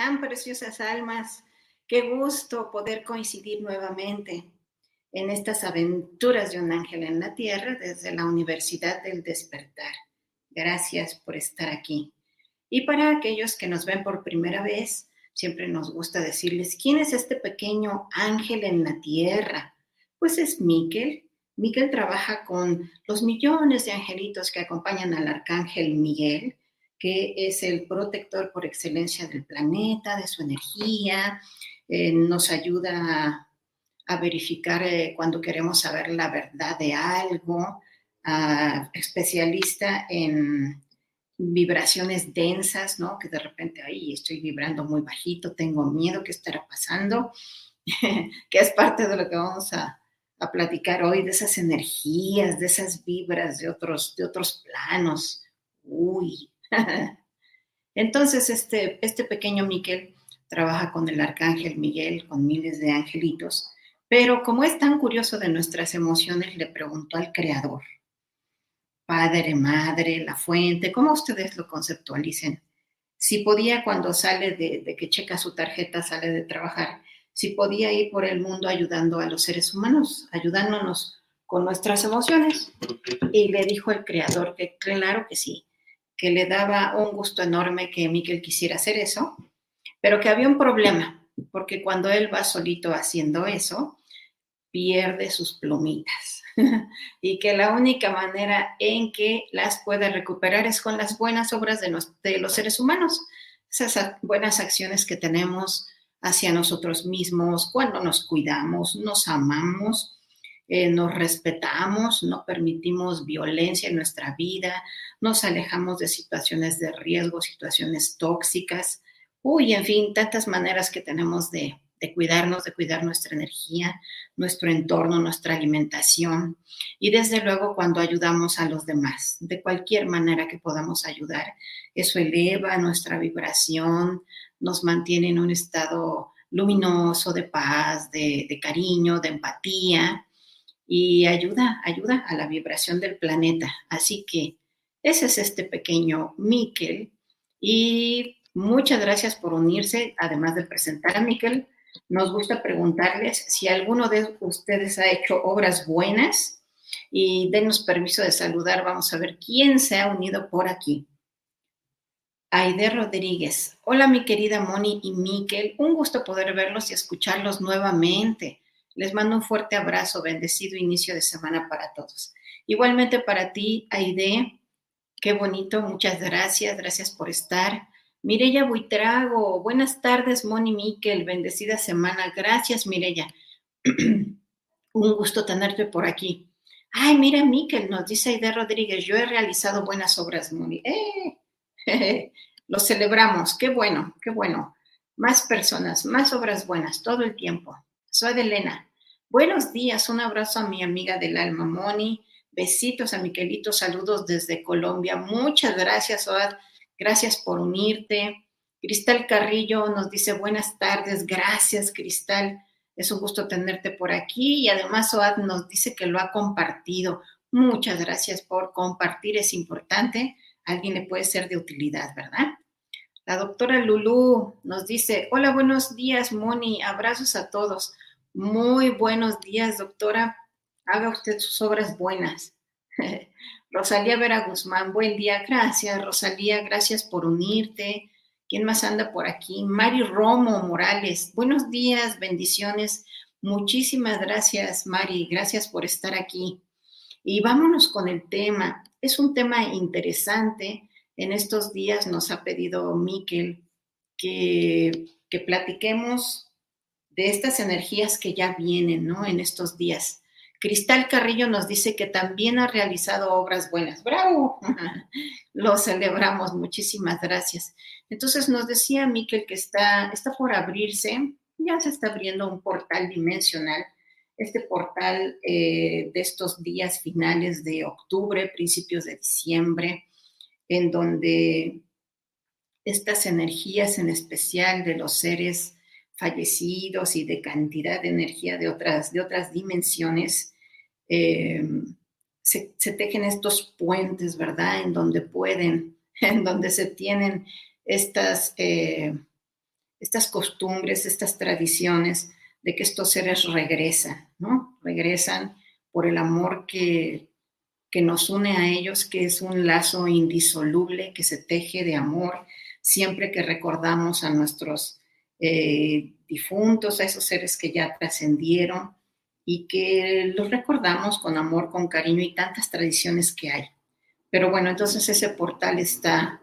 Están, preciosas almas? Qué gusto poder coincidir nuevamente en estas aventuras de un ángel en la tierra desde la Universidad del Despertar. Gracias por estar aquí. Y para aquellos que nos ven por primera vez, siempre nos gusta decirles, ¿quién es este pequeño ángel en la tierra? Pues es Miquel. Miquel trabaja con los millones de angelitos que acompañan al arcángel Miguel que es el protector por excelencia del planeta, de su energía, eh, nos ayuda a, verificar eh, cuando queremos saber la verdad de algo, especialista en vibraciones densas, ¿no? Que de repente, ahí estoy vibrando muy bajito, tengo miedo, ¿qué estará pasando? que es parte de lo que vamos a, a platicar hoy, de esas energías, de esas vibras de otros, de otros planos. Uy, Entonces, este, este pequeño Miquel trabaja con el arcángel Miguel, con miles de angelitos, pero como es tan curioso de nuestras emociones, le preguntó al Creador, Padre, Madre, la fuente, ¿cómo ustedes lo conceptualicen? Si podía cuando sale de, de que checa su tarjeta, sale de trabajar, si podía ir por el mundo ayudando a los seres humanos, ayudándonos con nuestras emociones. Y le dijo el Creador que claro que sí, que le daba un gusto enorme que Miquel quisiera hacer eso, pero que había un problema, porque cuando él va solito haciendo eso, pierde sus plumitas. Y que la única manera en que las puede recuperar es con las buenas obras de los seres humanos, esas buenas acciones que tenemos hacia nosotros mismos, cuando nos cuidamos, nos amamos, eh, nos respetamos, no permitimos violencia en nuestra vida, nos alejamos de situaciones de riesgo, situaciones tóxicas, uy, en fin, tantas maneras que tenemos de, de cuidarnos, de cuidar nuestra energía, nuestro entorno, nuestra alimentación y desde luego cuando ayudamos a los demás, de cualquier manera que podamos ayudar. Eso eleva nuestra vibración, nos mantiene en un estado luminoso de paz, de, de cariño, de empatía y ayuda, ayuda a la vibración del planeta. Así que ese es este pequeño Miquel y muchas gracias por unirse, además de presentar a Miquel. Nos gusta preguntarles si alguno de ustedes ha hecho obras buenas y denos permiso de saludar. Vamos a ver quién se ha unido por aquí. Aide Rodríguez. Hola, mi querida Moni y Miquel. Un gusto poder verlos y escucharlos nuevamente. Les mando un fuerte abrazo, bendecido inicio de semana para todos. Igualmente para ti, Aide. Qué bonito, muchas gracias, gracias por estar. Mireya Buitrago, buenas tardes, Moni Miquel, bendecida semana. Gracias, Mireya. Un gusto tenerte por aquí. Ay, mira, Miquel, nos dice Aide Rodríguez, yo he realizado buenas obras, Moni. ¡Eh! Lo celebramos, qué bueno, qué bueno. Más personas, más obras buenas, todo el tiempo. Soy Elena. Buenos días, un abrazo a mi amiga del alma, Moni. Besitos a Miquelito, saludos desde Colombia. Muchas gracias, Oad. Gracias por unirte. Cristal Carrillo nos dice buenas tardes. Gracias, Cristal. Es un gusto tenerte por aquí y además Oad nos dice que lo ha compartido. Muchas gracias por compartir, es importante. Alguien le puede ser de utilidad, ¿verdad? La doctora Lulú nos dice, hola, buenos días, Moni, abrazos a todos. Muy buenos días, doctora haga usted sus obras buenas. Rosalía Vera Guzmán, buen día, gracias. Rosalía, gracias por unirte. ¿Quién más anda por aquí? Mari Romo Morales, buenos días, bendiciones. Muchísimas gracias, Mari, gracias por estar aquí. Y vámonos con el tema. Es un tema interesante. En estos días nos ha pedido Miquel que, que platiquemos de estas energías que ya vienen, ¿no? En estos días. Cristal Carrillo nos dice que también ha realizado obras buenas. ¡Bravo! Lo celebramos, muchísimas gracias. Entonces nos decía Miquel que está, está por abrirse, ya se está abriendo un portal dimensional, este portal eh, de estos días finales de octubre, principios de diciembre, en donde estas energías en especial de los seres fallecidos y de cantidad de energía de otras, de otras dimensiones, eh, se, tejen estos puentes, ¿verdad? En donde pueden, en donde se tienen estas, eh, estas costumbres, estas tradiciones de que estos seres regresan, ¿no? Regresan por el amor que, que nos une a ellos, que es un lazo indisoluble que se teje de amor siempre que recordamos a nuestros eh, difuntos, a esos seres que ya trascendieron y que los recordamos con amor, con cariño y tantas tradiciones que hay. Pero bueno, entonces ese portal está,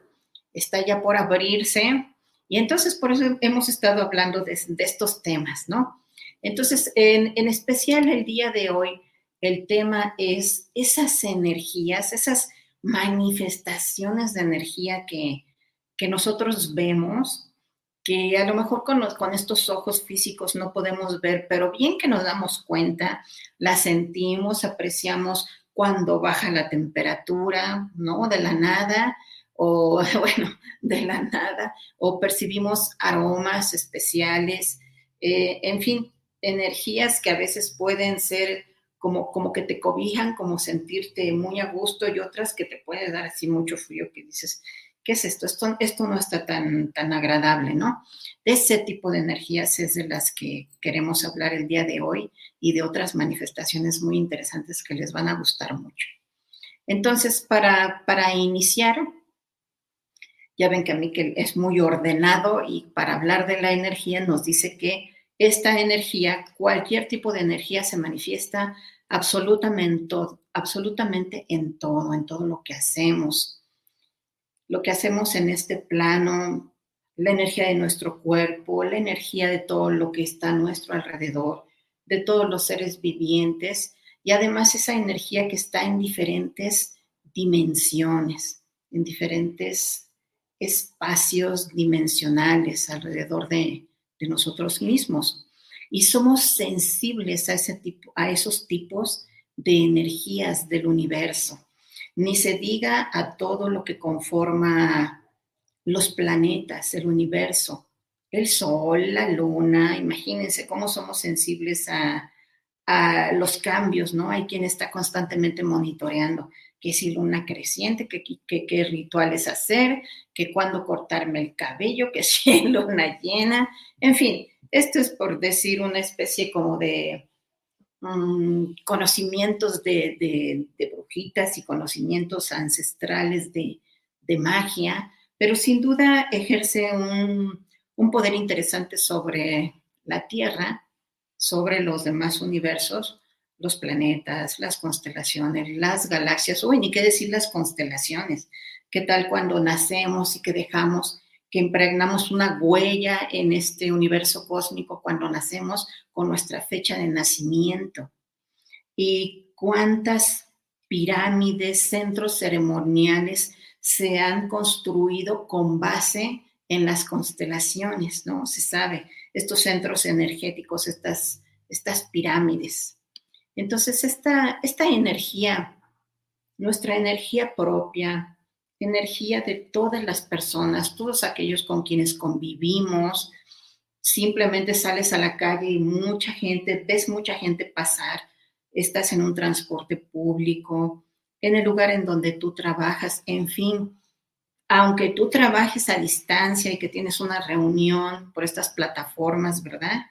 está ya por abrirse y entonces por eso hemos estado hablando de, estos temas, ¿no? Entonces, en, en, especial el día de hoy, el tema es esas energías, esas manifestaciones de energía que, que nosotros vemos que a lo mejor con, con estos ojos físicos no podemos ver, pero bien que nos damos cuenta, la sentimos, apreciamos cuando baja la temperatura, ¿no? De la nada, o bueno, de la nada, o percibimos aromas especiales, eh, en fin, energías que a veces pueden ser como, como que te cobijan, como sentirte muy a gusto y otras que te puede dar así mucho frío que dices, ¿qué es esto? Esto, no está tan, tan agradable, ¿no? Ese tipo de energías es de las que queremos hablar el día de hoy y de otras manifestaciones muy interesantes que les van a gustar mucho. Entonces, para, para iniciar, ya ven que a mí que es muy ordenado y para hablar de la energía nos dice que esta energía, cualquier tipo de energía se manifiesta absolutamente, absolutamente en todo, en todo lo que hacemos, lo que hacemos en este plano, la energía de nuestro cuerpo, la energía de todo lo que está a nuestro alrededor, de todos los seres vivientes y además esa energía que está en diferentes dimensiones, en diferentes espacios dimensionales alrededor de, de nosotros mismos. Y somos sensibles a, ese tipo, a esos tipos de energías del universo ni se diga a todo lo que conforma los planetas, el universo, el sol, la luna, imagínense cómo somos sensibles a, los cambios, ¿no? Hay quien está constantemente monitoreando que si luna creciente, qué que, rituales hacer, que cuándo cortarme el cabello, que si luna llena, en fin, esto es por decir una especie como de Mm, conocimientos de, brujitas y conocimientos ancestrales de, magia pero sin duda ejerce un, un poder interesante sobre la Tierra, sobre los demás universos, los planetas, las constelaciones, las galaxias, uy, ni qué decir las constelaciones. ¿Qué tal cuando nacemos y que dejamos, que impregnamos una huella en este universo cósmico cuando nacemos con nuestra fecha de nacimiento? ¿Y cuántas pirámides, centros ceremoniales se han construido con base en las constelaciones, ¿no? Se sabe, estos centros energéticos, estas, estas pirámides. Entonces, esta, esta energía, nuestra energía propia, energía de todas las personas, todos aquellos con quienes convivimos, simplemente sales a la calle y mucha gente, ves mucha gente pasar, estás en un transporte público, en el lugar en donde tú trabajas, en fin, aunque tú trabajes a distancia y que tienes una reunión por estas plataformas, ¿verdad?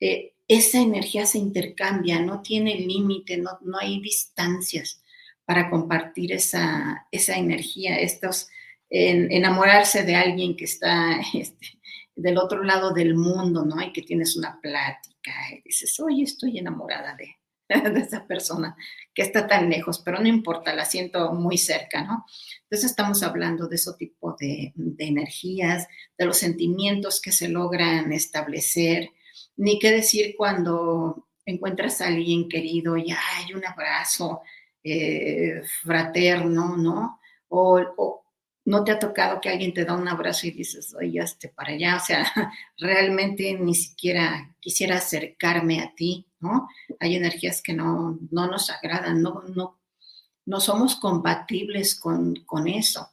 Eh, esa energía se intercambia, no tiene límite, no, no, hay distancias para compartir esa, esa energía, estos, enamorarse de alguien que está este, del otro lado del mundo, ¿no? Y que tienes una plática y dices, oye, estoy enamorada de, de esa persona que está tan lejos, pero no importa, la siento muy cerca, ¿no? Entonces estamos hablando de ese tipo de, energías, de los sentimientos que se logran establecer, ni qué decir cuando encuentras a alguien querido y hay un abrazo eh, fraterno, ¿no? O, no te ha tocado que alguien te da un abrazo y dices, oye, hazte para allá, o sea, realmente ni siquiera quisiera acercarme a ti, ¿no? Hay energías que no, nos agradan, no, no, no somos compatibles con, con eso,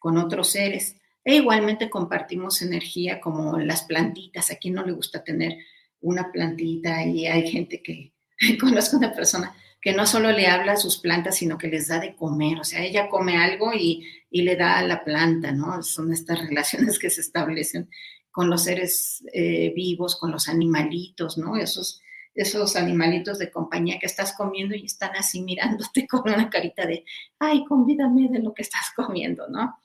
con otros seres. E igualmente compartimos energía como las plantitas. A quien no le gusta tener una plantita y hay gente que, conozco una persona que no solo le habla a sus plantas, sino que les da de comer. O sea, ella come algo y, le da a la planta, ¿no? Son estas relaciones que se establecen con los seres eh, vivos, con los animalitos, ¿no? Esos, esos animalitos de compañía que estás comiendo y están así mirándote con una carita de, ay, convídame de lo que estás comiendo, ¿no?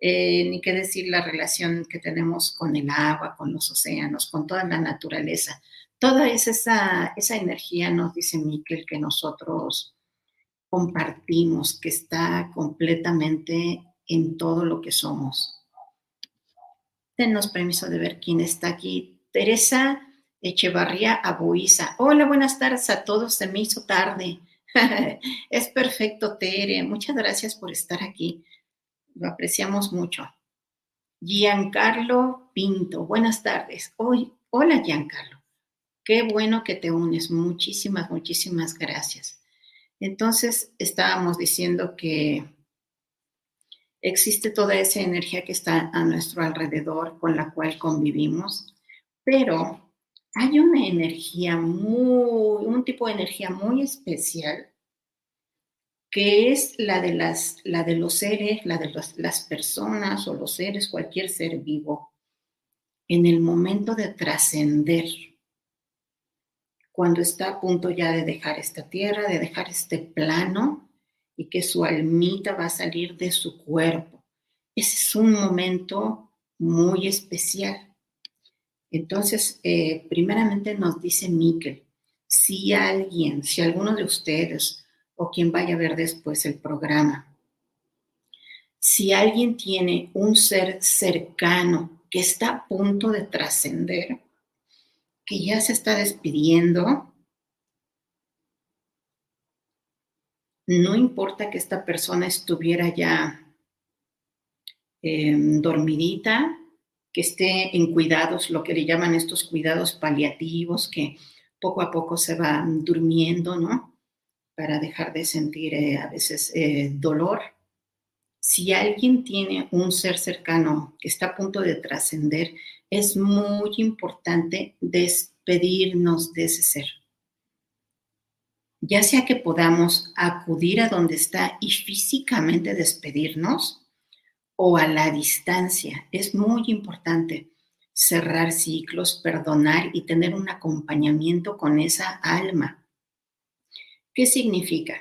Eh, ni qué decir la relación que tenemos con el agua, con los océanos, con toda la naturaleza. Toda esa, esa energía, nos dice Miquel, que nosotros compartimos, que está completamente en todo lo que somos. Denos permiso de ver quién está aquí. Teresa Echevarría Aboiza. Hola, buenas tardes a todos. Se me hizo tarde. es perfecto, Tere. Muchas gracias por estar aquí. Lo apreciamos mucho. Giancarlo Pinto. Buenas tardes. Hoy, hola, Giancarlo. Qué bueno que te unes. Muchísimas, muchísimas gracias. Entonces, estábamos diciendo que existe toda esa energía que está a nuestro alrededor con la cual convivimos, pero hay una energía muy, un tipo de energía muy especial que es la de, las, la de los seres, la de las personas o los seres, cualquier ser vivo, en el momento de trascender, cuando está a punto ya de dejar esta tierra, de dejar este plano y que su almita va a salir de su cuerpo. Ese es un momento muy especial. Entonces, eh, primeramente nos dice Miquel, si alguien, si alguno de ustedes o quien vaya a ver después el programa, si alguien tiene un ser cercano que está a punto de trascender, que ya se está despidiendo, no importa que esta persona estuviera ya em, dormidita, que esté en cuidados, lo que le llaman estos cuidados paliativos, que poco a poco se va durmiendo, ¿no? Para dejar de sentir eh, a veces eh, dolor. Si alguien tiene un ser cercano que está a punto de trascender, es muy importante despedirnos de ese ser. Ya sea que podamos acudir a donde está y físicamente despedirnos, o a la distancia. Es muy importante cerrar ciclos, perdonar y tener un acompañamiento con esa alma. ¿Qué significa?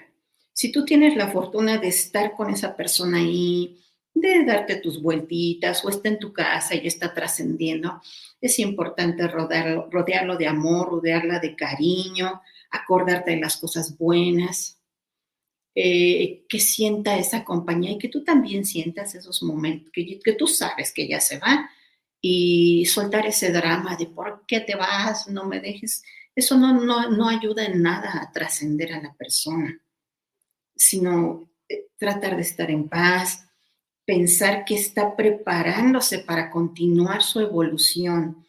Si tú tienes la fortuna de estar con esa persona ahí, de darte tus vueltitas o está en tu casa y está trascendiendo. Es importante rodearlo, rodearlo de amor, rodearla de cariño, acordarte de las cosas buenas, eh, que sienta esa compañía y que tú también sientas esos momentos, que, tú sabes que ya se va y soltar ese drama de por qué te vas, no me dejes. Eso no, no, no ayuda en nada a trascender a la persona, sino eh, tratar de estar en paz, pensar que está preparándose para continuar su evolución.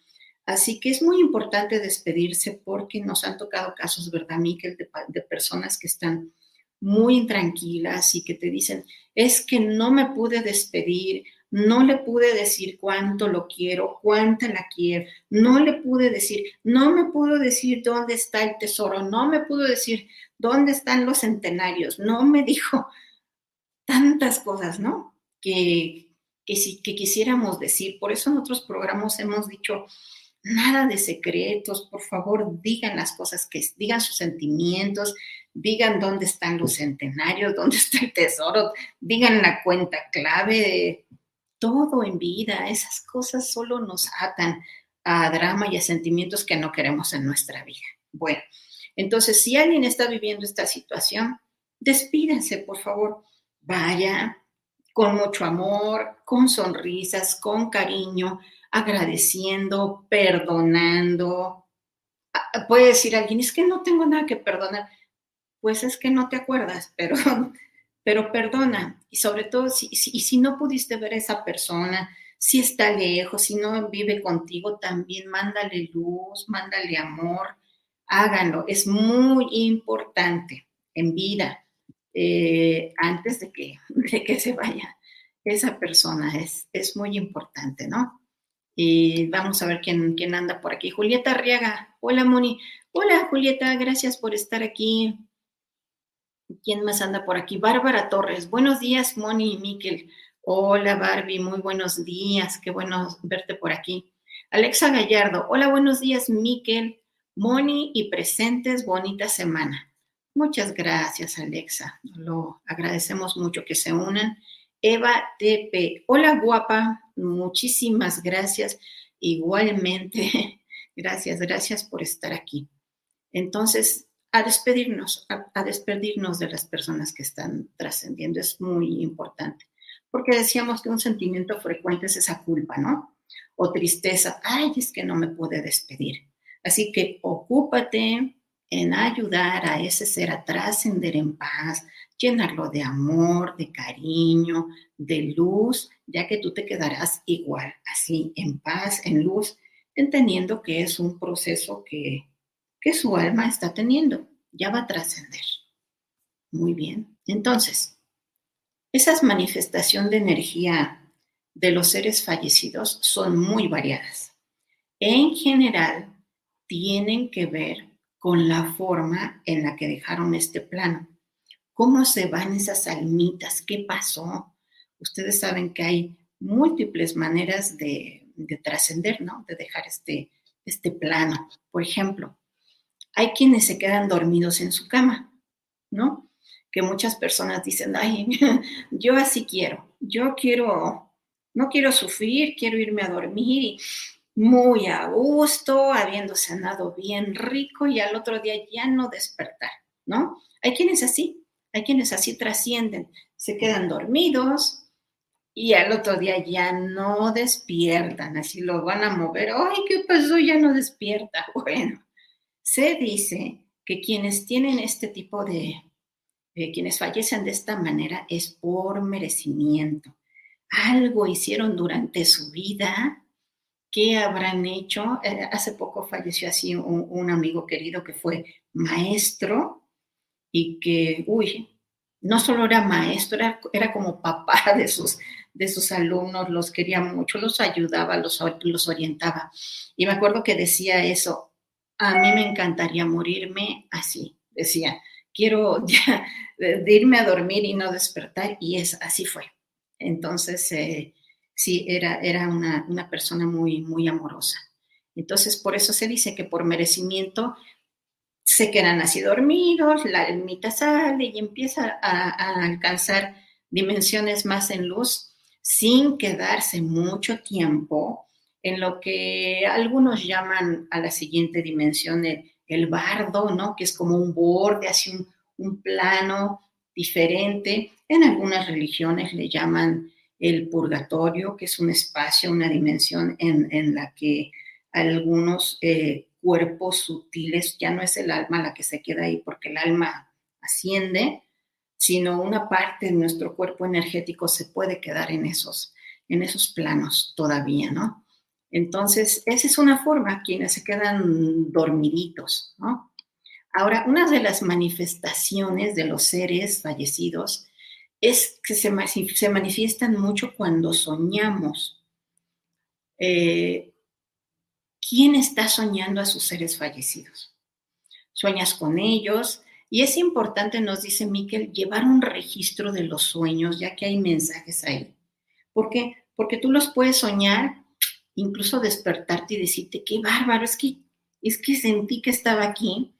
Así que es muy importante despedirse porque nos han tocado casos, ¿verdad, Miquel? De, de, personas que están muy intranquilas y que te dicen, es que no me pude despedir, no le pude decir cuánto lo quiero, cuánta la quiero, no le pude decir, no me pudo decir dónde está el tesoro, no me pudo decir dónde están los centenarios, no me dijo tantas cosas, ¿no? Que, que, quisiéramos decir. Por eso en otros programas hemos dicho, nada de secretos, por favor, digan las cosas que digan sus sentimientos, digan dónde están los centenarios, dónde está el tesoro, digan la cuenta clave, todo en vida, esas cosas solo nos atan a drama y a sentimientos que no queremos en nuestra vida. Bueno, entonces si alguien está viviendo esta situación, despídense, por favor, vaya, con mucho amor, con sonrisas, con cariño, agradeciendo, perdonando. Ah, puede decir alguien, es que no tengo nada que perdonar. Pues es que no te acuerdas, pero, pero perdona. Y sobre todo, si, si, si no pudiste ver a esa persona, si está lejos, si no vive contigo, también mándale luz, mándale amor, háganlo. Es muy importante en vida eh, antes de que, de que se vaya esa persona. Es, es muy importante, ¿no? Y vamos a ver quién, quién anda por aquí. Julieta Arriaga. Hola, Moni. Hola, Julieta. Gracias por estar aquí. ¿Quién más anda por aquí? Bárbara Torres. Buenos días, Moni y Miquel. Hola, Barbie. Muy buenos días. Qué bueno verte por aquí. Alexa Gallardo. Hola, buenos días, Miquel. Moni y presentes. Bonita semana. Muchas gracias, Alexa. Lo agradecemos mucho que se unan. Eva TP. Hola, guapa. Muchísimas gracias. Igualmente, gracias, gracias por estar aquí. Entonces, a despedirnos, a, despedirnos de las personas que están trascendiendo es muy importante, porque decíamos que un sentimiento frecuente es esa culpa, ¿no? O tristeza, ay, es que no me pude despedir. Así que ocúpate, en ayudar a ese ser a trascender en paz, llenarlo de amor, de cariño, de luz, ya que tú te quedarás igual, así, en paz, en luz, entendiendo que es un proceso que, que su alma está teniendo, ya va a trascender. Muy bien. Entonces, esas manifestaciones de energía de los seres fallecidos son muy variadas. En general, tienen que ver con la forma en la que dejaron este plano. ¿Cómo se van esas almitas? ¿Qué pasó? Ustedes saben que hay múltiples maneras de, trascender, ¿no? De dejar este, este plano. Por ejemplo, hay quienes se quedan dormidos en su cama, ¿no? Que muchas personas dicen, ay, yo así quiero, yo quiero, no quiero sufrir, quiero irme a dormir y muy a gusto, habiendo cenado bien rico y al otro día ya no despertar, ¿no? Hay quienes así, hay quienes así trascienden, se quedan dormidos y al otro día ya no despiertan, así lo van a mover, ay, ¿qué pasó? Ya no despierta. Bueno, se dice que quienes tienen este tipo de quienes fallecen de esta manera es por merecimiento. Algo hicieron durante su vida ¿Qué habrán hecho? Eh, hace poco falleció así un, amigo querido que fue maestro y que, uy, no solo era maestro, era, como papá de sus, de sus alumnos, los quería mucho, los ayudaba, los, los orientaba. Y me acuerdo que decía eso, a mí me encantaría morirme así, decía, quiero ya irme a dormir y no despertar, y es así fue. Entonces, eh, sí, era, era una, persona muy, muy amorosa. Entonces, por eso se dice que por merecimiento se quedan así dormidos, la ermita sale y empieza a, alcanzar dimensiones más en luz, sin quedarse mucho tiempo en lo que algunos llaman a la siguiente dimensión el, bardo, ¿no? Que es como un borde, así un, un plano diferente. En algunas religiones le llaman el purgatorio, que es un espacio, una dimensión en, la que algunos eh, cuerpos sutiles, ya no es el alma la que se queda ahí porque el alma asciende, sino una parte de nuestro cuerpo energético se puede quedar en esos, en esos planos todavía, ¿no? Entonces, esa es una forma, quienes se quedan dormiditos, ¿no? Ahora, una de las manifestaciones de los seres fallecidos es que se, se manifiestan mucho cuando soñamos. Eh, ¿Quién está soñando a sus seres fallecidos? Sueñas con ellos y es importante, nos dice Miquel, llevar un registro de los sueños, ya que hay mensajes ahí. ¿Por qué? Porque tú los puedes soñar, incluso despertarte y decirte, qué bárbaro, es que, es que sentí que estaba aquí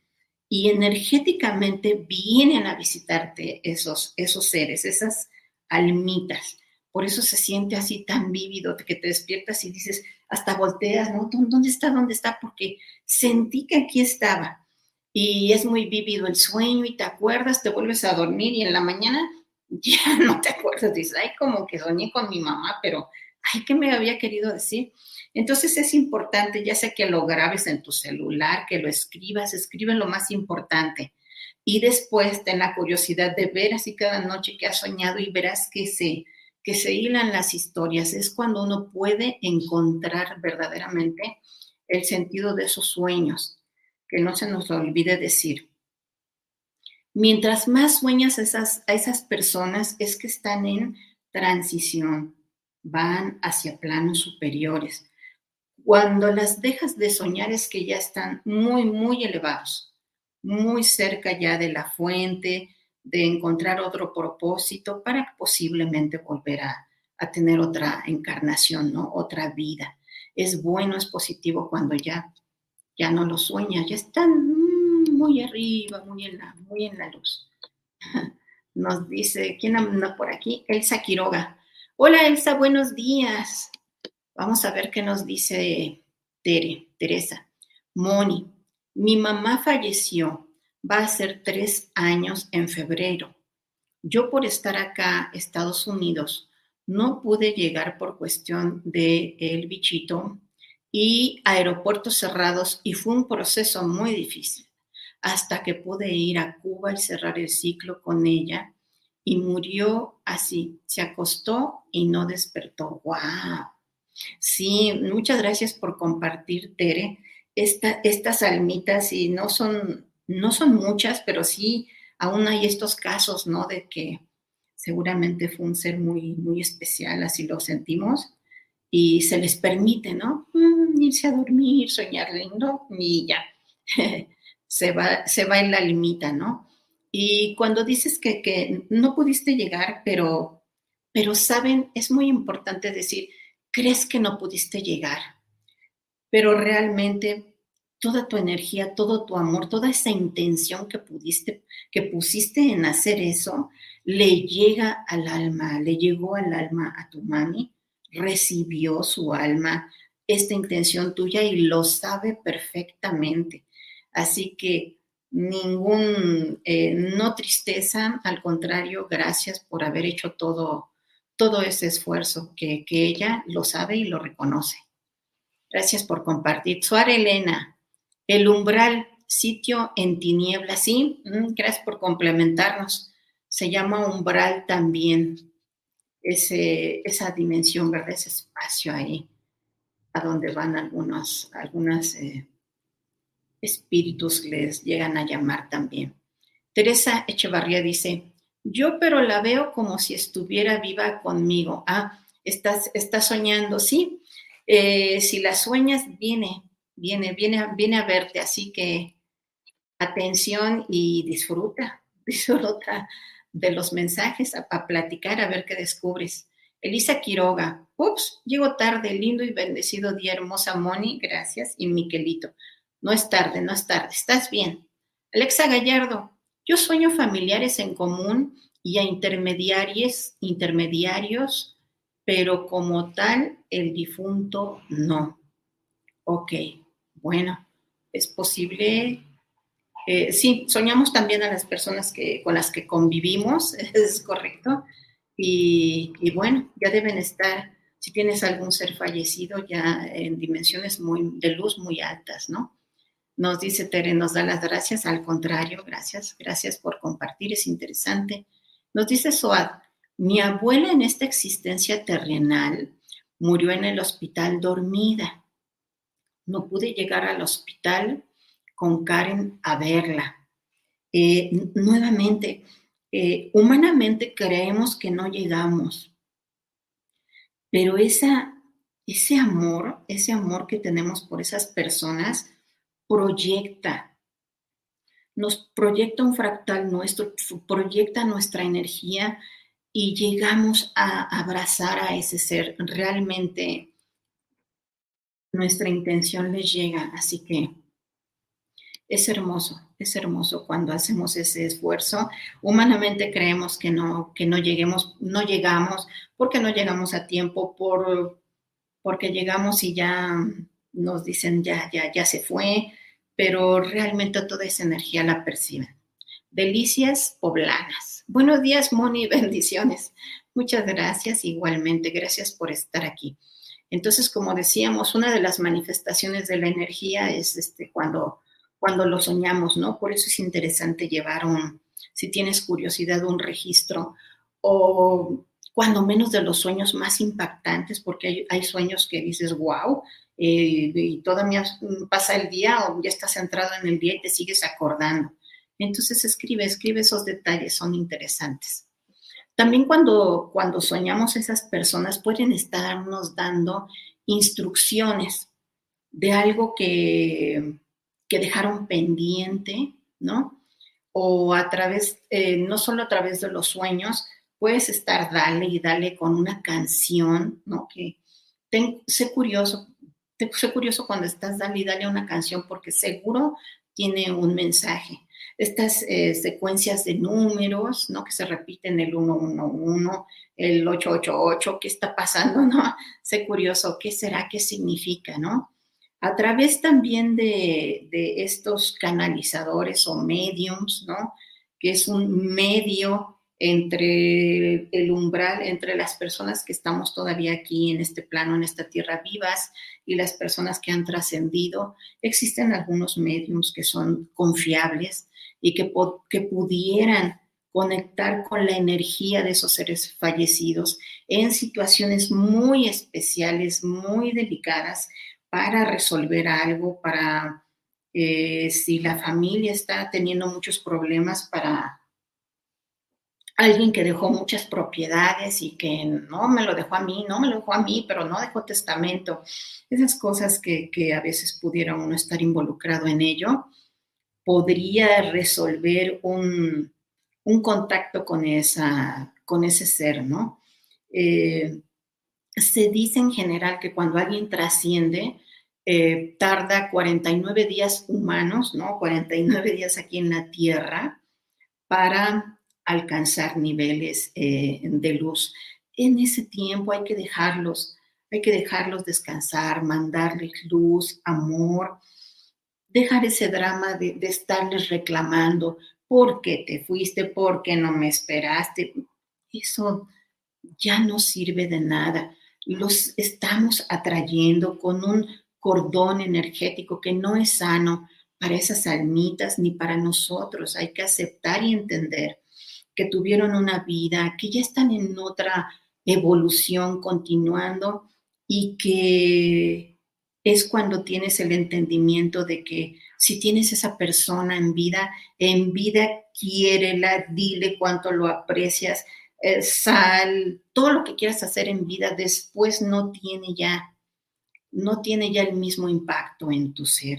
y energéticamente vienen a visitarte esos, esos seres, esas almitas. Por eso se siente así tan vívido que te despiertas y dices, hasta volteas, ¿no? ¿Dónde está? ¿Dónde está? Porque sentí que aquí estaba. Y es muy vívido el sueño y te acuerdas, te vuelves a dormir y en la mañana ya no te acuerdas. Dices, ay, como que soñé con mi mamá, pero, ay, ¿qué me había querido decir? Entonces es importante, ya sea que lo grabes en tu celular, que lo escribas, escribe lo más importante. Y después ten la curiosidad de ver así cada noche que has soñado y verás que se, que se hilan las historias. Es cuando uno puede encontrar verdaderamente el sentido de esos sueños, que no se nos olvide decir. Mientras más sueñas esas, a esas personas es que están en transición, van hacia planos superiores. Cuando las dejas de soñar es que ya están muy, muy elevados, muy cerca ya de la fuente, de encontrar otro propósito para posiblemente volver a, tener otra encarnación, ¿no? Otra vida. Es bueno, es positivo cuando ya, ya no lo sueñas, ya están muy arriba, muy en la, muy en la luz. Nos dice, ¿quién anda por aquí? Elsa Quiroga. Hola Elsa, buenos días. Vamos a ver qué nos dice Tere, Teresa. Moni, mi mamá falleció. Va a ser tres años en febrero. Yo por estar acá, Estados Unidos, no pude llegar por cuestión del el bichito y aeropuertos cerrados y fue un proceso muy difícil hasta que pude ir a Cuba y cerrar el ciclo con ella y murió así, se acostó y no despertó. ¡Wow! Sí, muchas gracias por compartir, Tere. estas almitas, y no son, no son muchas, pero sí aún hay estos casos, ¿no? De que seguramente fue un ser muy, muy especial, así lo sentimos, y se les permite, ¿no? Mm, irse a dormir, soñar lindo, y ya, se, va, se va en la almita, ¿no? Y cuando dices que, que no pudiste llegar, pero, pero saben, es muy importante decir, crees que no pudiste llegar, pero realmente toda tu energía, todo tu amor, toda esa intención que pudiste, que pusiste en hacer eso, le llega al alma, le llegó al alma a tu mami, recibió su alma esta intención tuya y lo sabe perfectamente. Así que ningún, eh, no tristeza, al contrario, gracias por haber hecho todo todo ese esfuerzo que, ella lo sabe y lo reconoce. Gracias por compartir. Suárez Elena, el umbral, sitio en tinieblas, sí, mm, gracias por complementarnos. Se llama umbral también, ese, esa dimensión, ¿verdad? Ese espacio ahí, a donde van algunos, algunos eh, espíritus, les llegan a llamar también. Teresa Echevarría dice, yo pero la veo como si estuviera viva conmigo. Ah, estás, estás soñando, sí. Eh, si la sueñas, viene, viene, viene, viene a verte. Así que atención y disfruta, disfruta de los mensajes a, a platicar, a ver qué descubres. Elisa Quiroga, ups, llego tarde, lindo y bendecido día, hermosa Moni, gracias, y Miquelito. No es tarde, no es tarde, estás bien. Alexa Gallardo, yo sueño familiares en común y a intermediarios, intermediarios pero como tal, el difunto no. Ok, bueno, es posible. Eh, sí, soñamos también a las personas que, con las que convivimos, es correcto. Y, y, bueno, ya deben estar, si tienes algún ser fallecido, ya en dimensiones muy, de luz muy altas, ¿no? Nos dice Tere, nos da las gracias, al contrario, gracias, gracias por compartir, es interesante. Nos dice Soad, mi abuela en esta existencia terrenal murió en el hospital dormida. No pude llegar al hospital con Karen a verla. Eh, nuevamente, eh, humanamente creemos que no llegamos, pero esa, ese amor, ese amor que tenemos por esas personas, proyecta, nos proyecta un fractal nuestro, proyecta nuestra energía y llegamos a abrazar a ese ser. Realmente nuestra intención les llega, así que es hermoso, es hermoso cuando hacemos ese esfuerzo. Humanamente creemos que no, que no lleguemos, no llegamos, porque no llegamos a tiempo, por, porque llegamos y ya nos dicen ya, ya, ya se fue, pero realmente toda esa energía la perciben. Delicias poblanas. Buenos días, Moni, bendiciones. Muchas gracias, igualmente, gracias por estar aquí. Entonces, como decíamos, una de las manifestaciones de la energía es este, cuando, cuando lo soñamos, ¿no? Por eso es interesante llevar un, si tienes curiosidad, un registro o cuando menos de los sueños más impactantes, porque hay, hay sueños que dices, wow, eh, y todavía pasa el día o ya estás centrado en el día y te sigues acordando. Entonces escribe, escribe esos detalles, son interesantes. También cuando, cuando soñamos esas personas pueden estarnos dando instrucciones de algo que, que dejaron pendiente, ¿no? O a través, eh, no solo a través de los sueños, puedes estar dale y dale con una canción, ¿no? Que sé curioso, sé curioso cuando estás dale y dale una canción porque seguro tiene un mensaje estas eh, secuencias de números, ¿no? Que se repiten el 111, el 888, ¿qué está pasando, no? Sé curioso, ¿qué será? ¿Qué significa, no? A través también de, de estos canalizadores o mediums, ¿no? Que es un medio entre el umbral, entre las personas que estamos todavía aquí en este plano, en esta tierra vivas y las personas que han trascendido. Existen algunos mediums que son confiables, y que, que pudieran conectar con la energía de esos seres fallecidos en situaciones muy especiales, muy delicadas, para resolver algo, para eh, si la familia está teniendo muchos problemas, para alguien que dejó muchas propiedades y que no me lo dejó a mí, no me lo dejó a mí, pero no dejó testamento. Esas cosas que, que a veces pudiera uno estar involucrado en ello podría resolver un, contacto con, esa, con ese ser, ¿no? Eh, se dice en general que cuando alguien trasciende, eh, tarda 49 días humanos, ¿no? 49 días aquí en la Tierra para alcanzar niveles eh, de luz. En ese tiempo hay que dejarlos, hay que dejarlos descansar, mandarles luz, amor, dejar ese drama de, estarles reclamando, ¿por qué te fuiste? ¿Por qué no me esperaste? Eso ya no sirve de nada. Los estamos atrayendo con un cordón energético que no es sano para esas almitas ni para nosotros. Hay que aceptar y entender que tuvieron una vida, que ya están en otra evolución continuando y que es cuando tienes el entendimiento de que si tienes esa persona en vida, en vida quiérela, dile cuánto lo aprecias, eh, sal, todo lo que quieras hacer en vida, después no tiene ya, no tiene ya el mismo impacto en tu ser.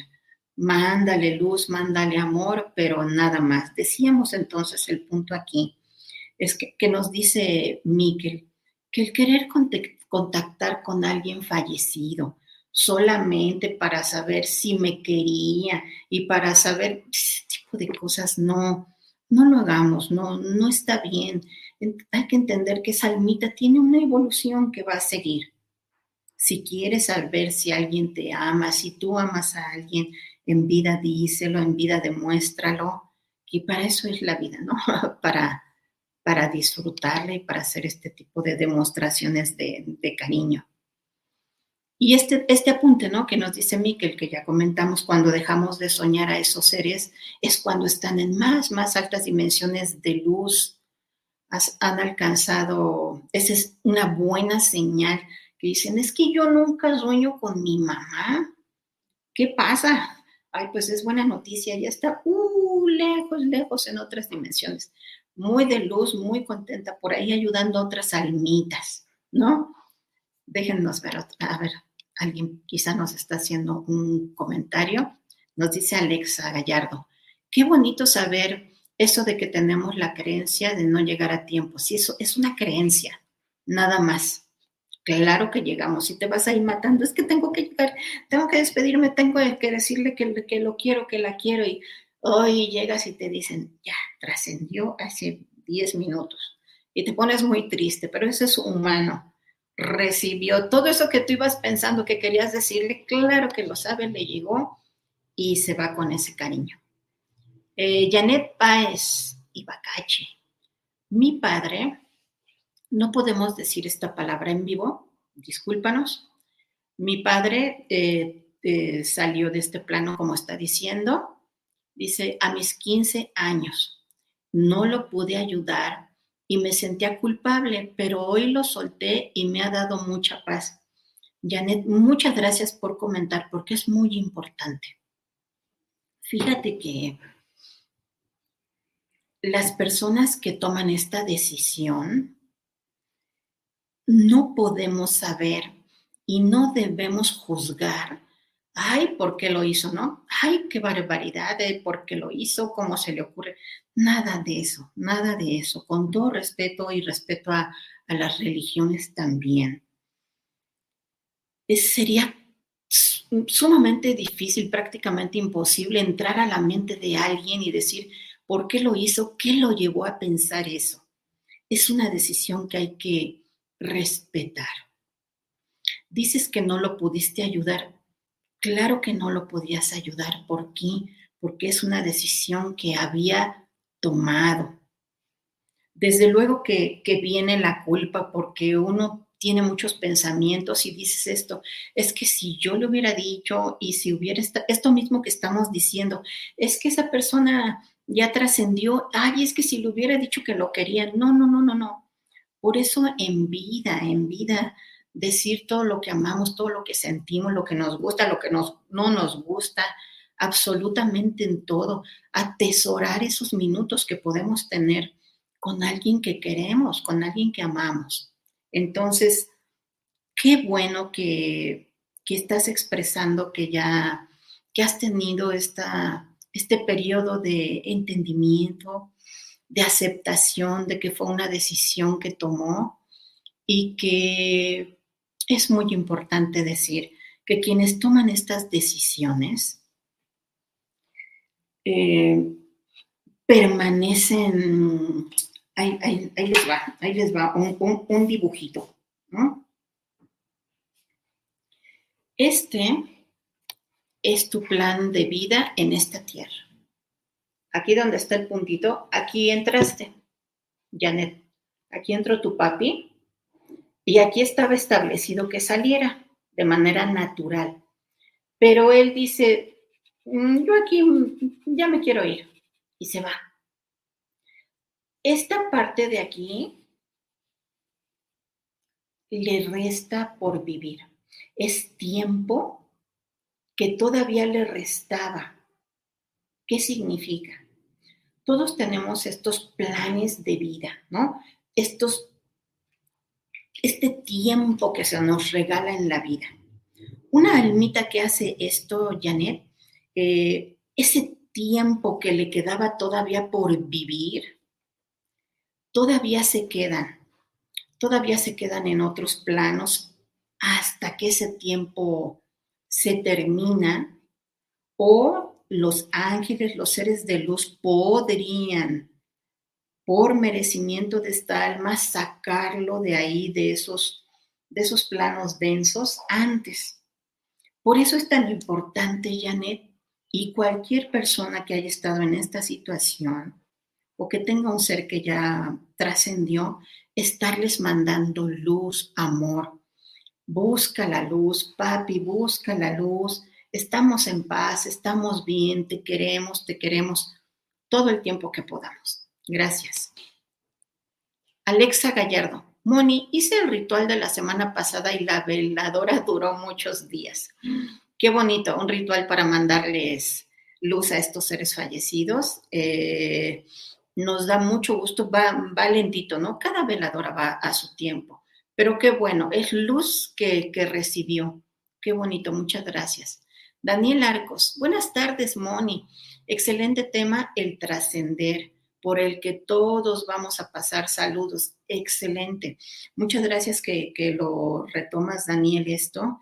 Mándale luz, mándale amor, pero nada más. Decíamos entonces el punto aquí, es que, que nos dice Miquel, que el querer contactar con alguien fallecido, solamente para saber si me quería y para saber ese tipo de cosas, no, no lo hagamos, no, no está bien. hay que entender que esa almita tiene una evolución que va a seguir. Si quieres saber si alguien te ama, si tú amas a alguien, en vida díselo, en vida demuéstralo. Y para eso es la vida, ¿no? para, para disfrutarla y para hacer este tipo de demostraciones de, de cariño. Y este, este apunte, ¿no? Que nos dice Miquel, que ya comentamos, cuando dejamos de soñar a esos seres, es cuando están en más, más altas dimensiones de luz, han alcanzado, esa es una buena señal, que dicen, es que yo nunca sueño con mi mamá. ¿Qué pasa? Ay, pues es buena noticia, ya está uh, lejos, lejos en otras dimensiones. Muy de luz, muy contenta por ahí ayudando a otras almitas, ¿no? Déjennos ver a ver, alguien quizá nos está haciendo un comentario. Nos dice Alexa Gallardo, qué bonito saber eso de que tenemos la creencia de no llegar a tiempo. Si eso es una creencia, nada más. Claro que llegamos. Si te vas a ir matando, es que tengo que llegar, tengo que despedirme, tengo que decirle que, que lo quiero, que la quiero. Y hoy llegas y te dicen, ya, trascendió hace 10 minutos. Y te pones muy triste, pero eso es humano recibió todo eso que tú ibas pensando que querías decirle, claro que lo sabe, le llegó y se va con ese cariño. Eh, Janet Páez y Bacache. Mi padre, no podemos decir esta palabra en vivo, discúlpanos. Mi padre eh, eh, salió de este plano, como está diciendo, dice, a mis 15 años. No lo pude ayudar y me sentía culpable, pero hoy lo solté y me ha dado mucha paz. Janet, muchas gracias por comentar porque es muy importante. Fíjate que las personas que toman esta decisión no podemos saber y no debemos juzgar ay, ¿por qué lo hizo? ¿No? Ay, qué barbaridad, eh, ¿por qué lo hizo? ¿Cómo se le ocurre? Nada de eso, nada de eso, con todo respeto y respeto a, las religiones también. sería sumamente difícil, prácticamente imposible entrar a la mente de alguien y decir, ¿por qué lo hizo? ¿Qué lo llevó a pensar eso? Es una decisión que hay que respetar. Dices que no lo pudiste ayudar, Claro que no lo podías ayudar. ¿Por qué? Porque es una decisión que había tomado. Desde luego que, viene la culpa porque uno tiene muchos pensamientos y dices esto, es que si yo le hubiera dicho y si hubiera esto mismo que estamos diciendo, es que esa persona ya trascendió, ay, es que si le hubiera dicho que lo quería, no, no, no, no, no. Por eso en vida, en vida, decir todo lo que amamos, todo lo que sentimos, lo que nos gusta, lo que no nos gusta, absolutamente en todo, atesorar esos minutos que podemos tener con alguien que queremos, con alguien que amamos. Entonces, qué bueno que, que estás expresando que ya que has tenido esta, este periodo de entendimiento, de aceptación de que fue una decisión que tomó y que es muy importante decir que quienes toman estas decisiones eh, permanecen, ahí, les va, ahí les va un, dibujito, Este es tu plan de vida en esta tierra. Aquí donde está el puntito, aquí entraste, Janet. Aquí entró tu papi y aquí estaba establecido que saliera de manera natural. Pero él dice, mm, yo aquí mm, ya me quiero ir. Y se va. Esta parte de aquí le resta por vivir. Es tiempo que todavía le restaba. ¿Qué significa? Todos tenemos estos planes de vida, ¿no? Estos este tiempo que se nos regala en la vida. Una almita que hace esto, Janet, eh, ese tiempo que le quedaba todavía por vivir, todavía se quedan, todavía se quedan en otros planos hasta que ese tiempo se termina o los ángeles, los seres de luz podrían por merecimiento de esta alma, sacarlo de ahí, de esos, de esos planos densos antes. Por eso es tan importante, Janet, y cualquier persona que haya estado en esta situación o que tenga un ser que ya trascendió, estarles mandando luz, amor. Busca la luz, papi, busca la luz. Estamos en paz, estamos bien, te queremos, te queremos todo el tiempo que podamos. Gracias. Alexa Gallardo. Moni, hice el ritual de la semana pasada y la veladora duró muchos días. Qué bonito, un ritual para mandarles luz a estos seres fallecidos. Eh, nos da mucho gusto, va, va, lentito, ¿no? Cada veladora va a su tiempo, pero qué bueno, es luz que, que recibió. Qué bonito, muchas gracias. Daniel Arcos, buenas tardes, Moni. Excelente tema, el trascender, por el que todos vamos a pasar saludos. Excelente. Muchas gracias que, que lo retomas, Daniel, esto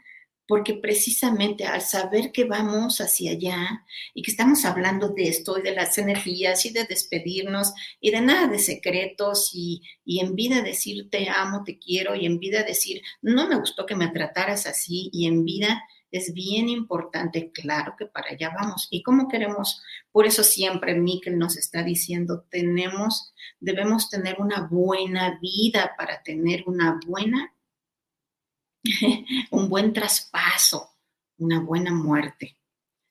porque precisamente al saber que vamos hacia allá y que estamos hablando de esto y de las energías y de despedirnos y de nada de secretos y, y, en vida decir te amo, te quiero y en vida decir no me gustó que me trataras así y en vida es bien importante, claro que para allá vamos. ¿Y cómo queremos? Por eso siempre Miquel nos está diciendo, tenemos, debemos tener una buena vida para tener una buena un buen traspaso, una buena muerte.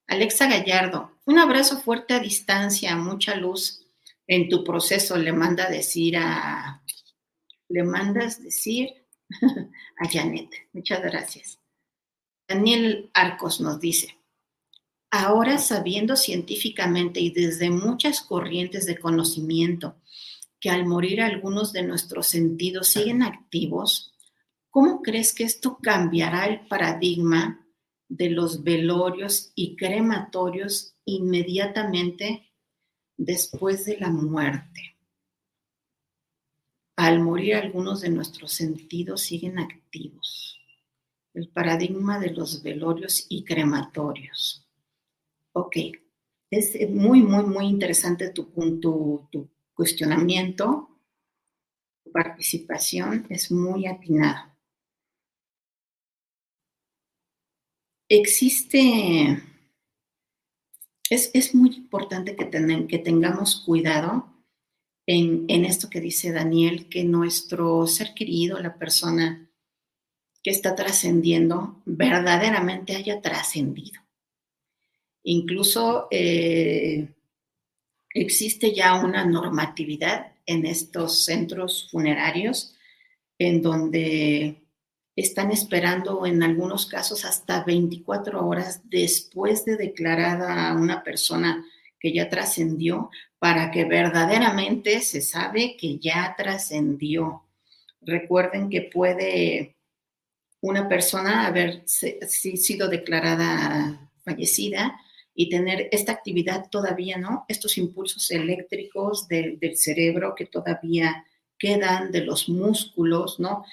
Alexa Gallardo, un abrazo fuerte a distancia, mucha luz en tu proceso, le manda decir a, le mandas decir a Janet. Muchas gracias. Daniel Arcos nos dice, ahora sabiendo científicamente y desde muchas corrientes de conocimiento que al morir algunos de nuestros sentidos siguen activos, ¿Cómo crees que esto cambiará el paradigma de los velorios y crematorios inmediatamente después de la muerte? Al morir algunos de nuestros sentidos siguen activos. El paradigma de los velorios y crematorios. Ok, es muy, muy, muy interesante tu, cuestionamiento. Tu participación es muy atinada. existe, es, muy importante que, que tengamos cuidado en, en, esto que dice Daniel, que nuestro ser querido, la persona que está trascendiendo, verdaderamente haya trascendido. Incluso eh, existe ya una normatividad en estos centros funerarios en donde están esperando en algunos casos hasta 24 horas después de declarada a una persona que ya trascendió para que verdaderamente se sabe que ya trascendió. Recuerden que puede una persona haber sido declarada fallecida y tener esta actividad todavía, ¿no? Estos impulsos eléctricos del cerebro que todavía quedan de los músculos, ¿no?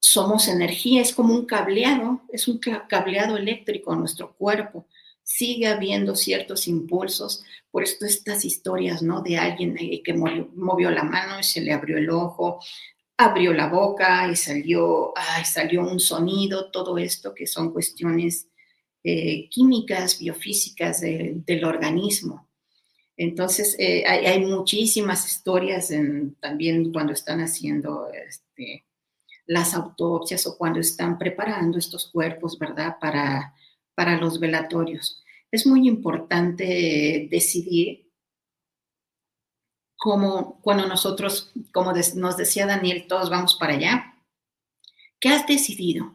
somos energía, es como un cableado, es un cableado eléctrico en nuestro cuerpo. Sigue habiendo ciertos impulsos, por esto estas historias, ¿no? De alguien que movió, la mano y se le abrió el ojo, abrió la boca y salió, salió un sonido, todo esto que son cuestiones eh, químicas, biofísicas del organismo. Entonces, eh, hay, muchísimas historias también cuando están haciendo este, las autopsias o cuando están preparando estos cuerpos, ¿verdad? Para, para los velatorios. Es muy importante decidir cómo, cuando nosotros, como nos decía Daniel, todos vamos para allá. ¿Qué has decidido?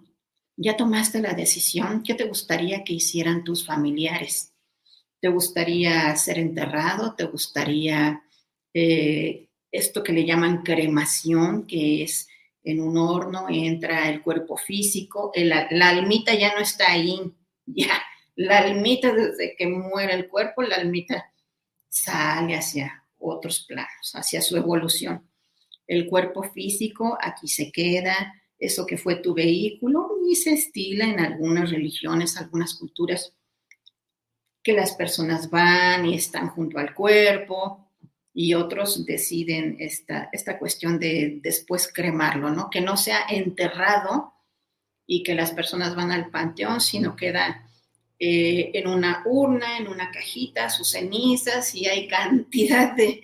¿Ya tomaste la decisión? ¿Qué te gustaría que hicieran tus familiares? ¿Te gustaría ser enterrado? ¿Te gustaría eh, esto que le llaman cremación, que es en un horno, entra el cuerpo físico, la almita ya no está ahí, ya, la almita desde que muere el cuerpo, la almita sale hacia otros planos, hacia su evolución. El cuerpo físico aquí se queda, eso que fue tu vehículo, y se estila en algunas religiones, algunas culturas, que las personas van y están junto al cuerpo, y otros deciden esta, esta cuestión de después cremarlo, ¿no? Que no sea enterrado y que las personas van al panteón, sino queda eh, en una urna, en una cajita, sus cenizas, y hay cantidad de,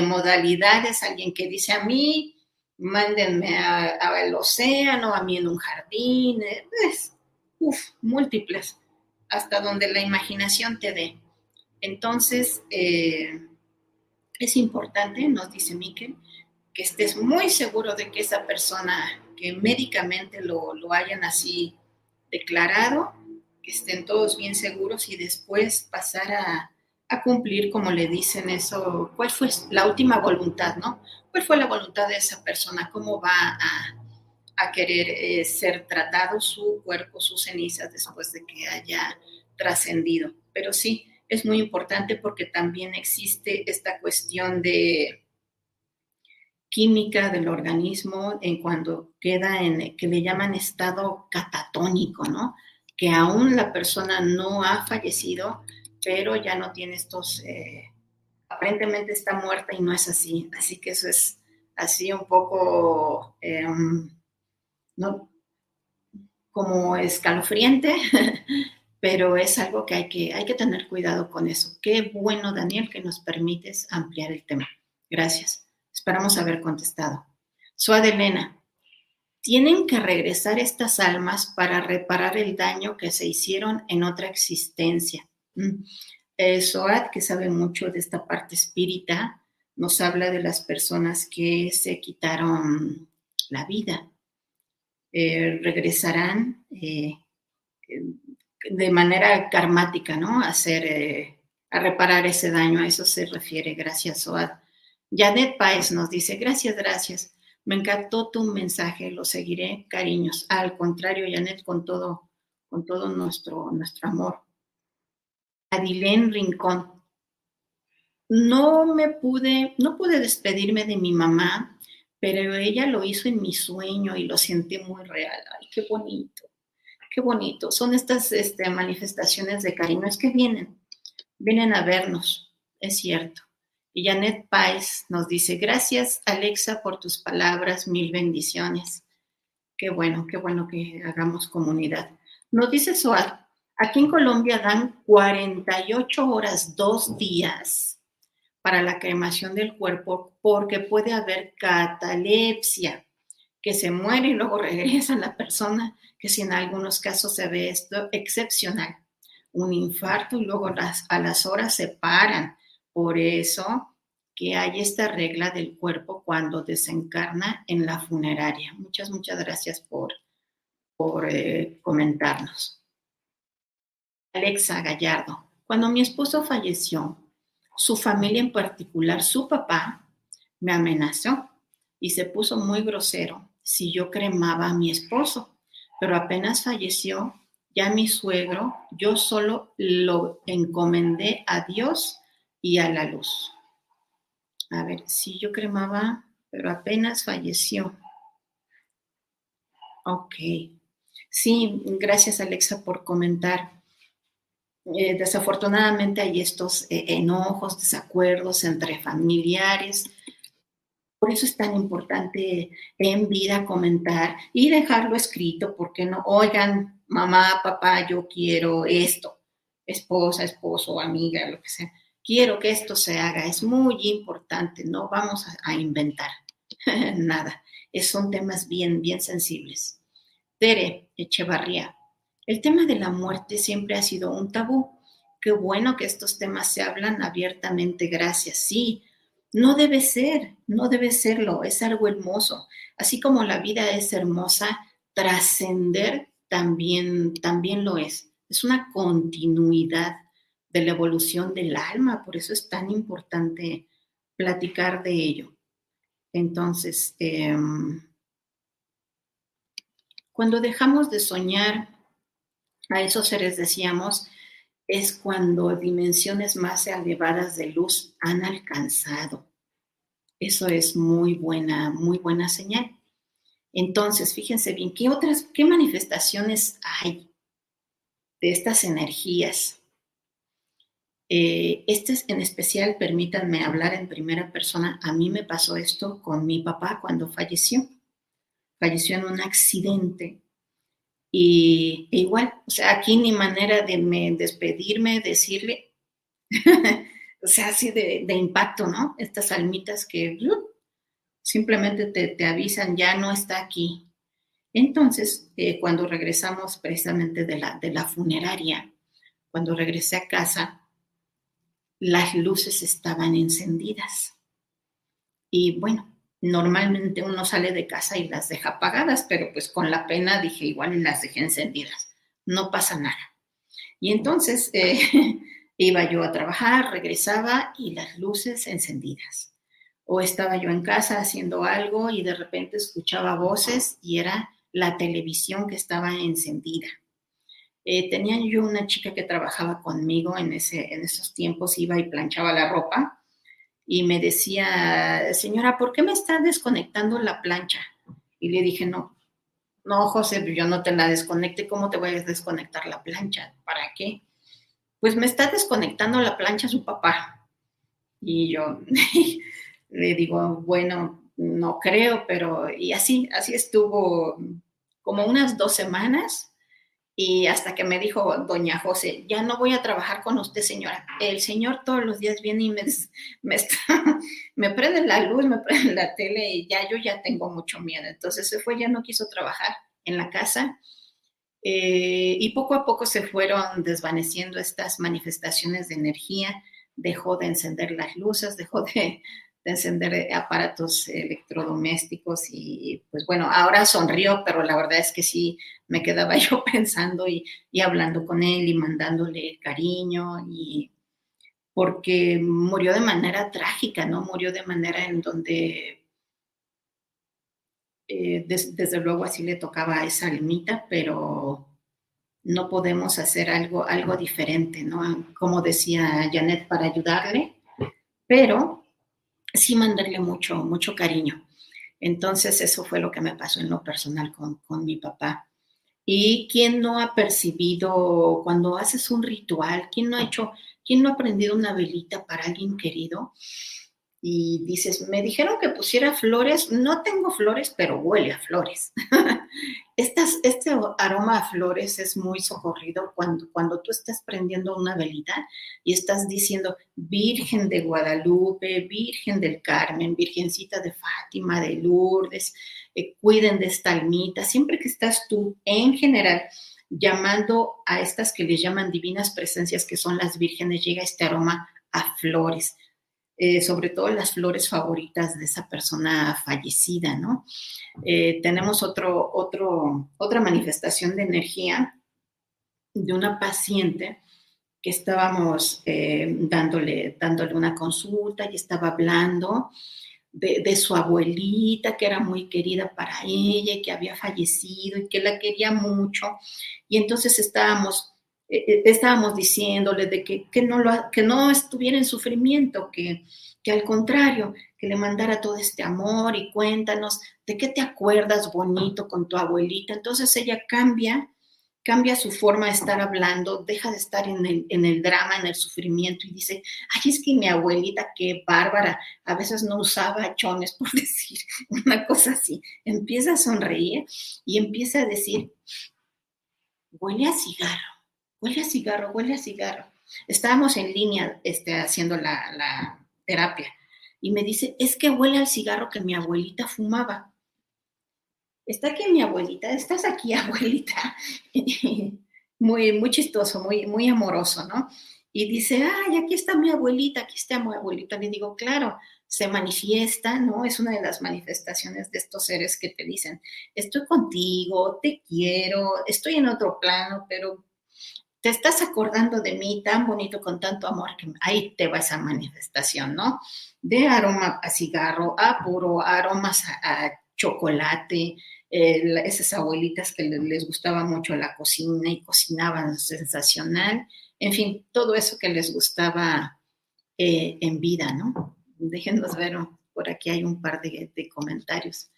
modalidades. Alguien que dice a mí, mándenme al océano, a mí en un jardín, es, uf, múltiples, hasta donde la imaginación te dé. Entonces, eh, es importante, nos dice Miquel, que estés muy seguro de que esa persona, que médicamente lo, hayan así declarado, estén todos bien seguros y después pasar a, cumplir, como le dicen eso, cuál fue la última voluntad, ¿no? ¿Cuál fue la voluntad de esa persona? ¿Cómo va a, querer eh, ser tratado su cuerpo, sus cenizas después de que haya trascendido? Pero sí, es muy importante porque también existe esta cuestión de química del organismo en cuando queda en, que le llaman estado catatónico, ¿no? Que aún la persona no ha fallecido, pero ya no tiene estos, eh, aparentemente está muerta y no es así. Así que eso es así un poco, em, ¿no? Como escalofriante, pero es algo que hay, que hay que tener cuidado con eso. Qué bueno, Daniel, que nos permites ampliar el tema. Gracias. Esperamos haber contestado. Suad Elena, tienen que regresar estas almas para reparar el daño que se hicieron en otra existencia. Mm. Eh, Soad, que sabe mucho de esta parte espírita, nos habla de las personas que se quitaron la vida. Eh, regresarán eh, de manera karmática, ¿no? Hacer, eh, a reparar ese daño, a eso se refiere, gracias, Oad. Janet Paez nos dice, gracias, gracias. Me encantó tu mensaje, lo seguiré, cariños. Al contrario, Janet, con todo, con todo nuestro, nuestro amor. Adilén Rincón. No me pude, no pude despedirme de mi mamá, pero ella lo hizo en mi sueño y lo sentí muy real. Ay, qué bonito qué bonito. Son estas este, manifestaciones de cariño, es que vienen, vienen a vernos, es cierto. Y Janet Pais nos dice, gracias Alexa por tus palabras, mil bendiciones. Qué bueno, qué bueno que hagamos comunidad. Nos dice Soar, aquí en Colombia dan 48 horas, dos días para la cremación del cuerpo porque puede haber catalepsia, que se muere y luego regresa la persona que si en algunos casos se ve esto excepcional, un infarto y luego a las horas se paran. Por eso que hay esta regla del cuerpo cuando desencarna en la funeraria. Muchas, muchas gracias por, por eh, comentarnos. Alexa Gallardo, cuando mi esposo falleció, su familia en particular, su papá, me amenazó y se puso muy grosero si yo cremaba a mi esposo pero apenas falleció, ya mi suegro, yo solo lo encomendé a Dios y a la luz. A ver, si yo cremaba, pero apenas falleció. Ok. Sí, gracias Alexa por comentar. Eh, desafortunadamente hay estos eh, enojos, desacuerdos entre familiares por eso es tan importante en vida comentar y dejarlo escrito, porque no, oigan, mamá, papá, yo quiero esto, esposa, esposo, amiga, lo que sea, quiero que esto se haga, es muy importante, no vamos a, inventar nada, son temas bien, bien sensibles. Tere Echevarría, el tema de la muerte siempre ha sido un tabú. Qué bueno que estos temas se hablan abiertamente, gracias. Sí, no debe ser, no debe serlo, es algo hermoso. Así como la vida es hermosa, trascender también, también lo es. Es una continuidad de la evolución del alma, por eso es tan importante platicar de ello. Entonces, em, cuando dejamos de soñar, a esos seres decíamos, es cuando dimensiones más elevadas de luz han alcanzado. Eso es muy buena, muy buena señal. Entonces, fíjense bien, ¿qué otras, qué manifestaciones hay de estas energías? Eh, este es en especial, permítanme hablar en primera persona, a mí me pasó esto con mi papá cuando falleció. Falleció en un accidente y e igual, o sea, aquí ni manera de me despedirme, decirle, o sea, así de, impacto, ¿no? Estas almitas que simplemente te, avisan, ya no está aquí. Entonces, eh, cuando regresamos precisamente de la, de la funeraria, cuando regresé a casa, las luces estaban encendidas. Y bueno, normalmente uno sale de casa y las deja apagadas, pero pues con la pena dije, igual las dejé encendidas, no pasa nada. Y entonces eh, iba yo a trabajar, regresaba y las luces encendidas. O estaba yo en casa haciendo algo y de repente escuchaba voces y era la televisión que estaba encendida. Eh, tenía yo una chica que trabajaba conmigo en, ese, en esos tiempos, iba y planchaba la ropa y me decía, señora, ¿por qué me está desconectando la plancha? Y le dije, no, no, José, yo no te la desconecte, ¿cómo te voy a desconectar la plancha? ¿Para qué? Pues me está desconectando la plancha su papá. Y yo le digo, bueno, no creo, pero y así, así estuvo como unas dos semanas y hasta que me dijo doña José, ya no voy a trabajar con usted, señora. El señor todos los días viene y me, me, prende la luz, me prende la tele y ya yo ya tengo mucho miedo. Entonces se fue, ya no quiso trabajar en la casa. Eh, y poco a poco se fueron desvaneciendo estas manifestaciones de energía, dejó de encender las luces, dejó de, encender eh, aparatos electrodomésticos y pues bueno, ahora sonrió, pero la verdad es que sí me quedaba yo pensando y, hablando con él y mandándole cariño y porque murió de manera trágica, ¿no? Murió de manera en donde eh, desde luego así le tocaba a esa almita, pero no podemos hacer algo, algo diferente, ¿no? Como decía Janet, para ayudarle, pero sí mandarle mucho, mucho cariño. Entonces, eso fue lo que me pasó en lo personal con, mi papá. ¿Y quién no ha percibido cuando haces un ritual? ¿Quién no ha hecho, quién no ha prendido una velita para alguien querido? Y dices, me dijeron que pusiera flores, no tengo flores, pero huele a flores. Estas, este aroma a flores es muy socorrido cuando, cuando tú estás prendiendo una velita y estás diciendo, Virgen de Guadalupe, Virgen del Carmen, Virgencita de Fátima, de Lourdes, eh, cuiden de esta almita. Siempre que estás tú en general llamando a estas que les llaman divinas presencias, que son las vírgenes, llega este aroma a flores eh, sobre todo las flores favoritas de esa persona fallecida, ¿no? Eh, tenemos otro, otro, otra manifestación de energía de una paciente que estábamos eh, dándole, dándole una consulta y estaba hablando de, de, su abuelita, que era muy querida para ella y que había fallecido y que la quería mucho. Y entonces estábamos eh, eh, estábamos diciéndole de que, que, no lo, que no estuviera en sufrimiento, que, que al contrario, que le mandara todo este amor y cuéntanos de qué te acuerdas bonito con tu abuelita. Entonces ella cambia, cambia su forma de estar hablando, deja de estar en el, en el drama, en el sufrimiento y dice, ay, es que mi abuelita, qué bárbara, a veces no usaba chones, por decir una cosa así. Empieza a sonreír y empieza a decir, huele a cigarro huele a cigarro, huele a cigarro. Estábamos en línea este, haciendo la, terapia y me dice, es que huele al cigarro que mi abuelita fumaba. Está aquí mi abuelita, estás aquí, abuelita. muy, muy chistoso, muy, muy amoroso, ¿no? Y dice, ay, aquí está mi abuelita, aquí está mi abuelita. Le digo, claro, se manifiesta, ¿no? Es una de las manifestaciones de estos seres que te dicen, estoy contigo, te quiero, estoy en otro plano, pero te estás acordando de mí tan bonito, con tanto amor, que ahí te va esa manifestación, ¿no? De aroma a cigarro, a puro, aromas a, chocolate, esas abuelitas que les, gustaba mucho la cocina y cocinaban sensacional, en fin, todo eso que les gustaba eh, en vida, ¿no? Déjenos ver, por aquí hay un par de, comentarios.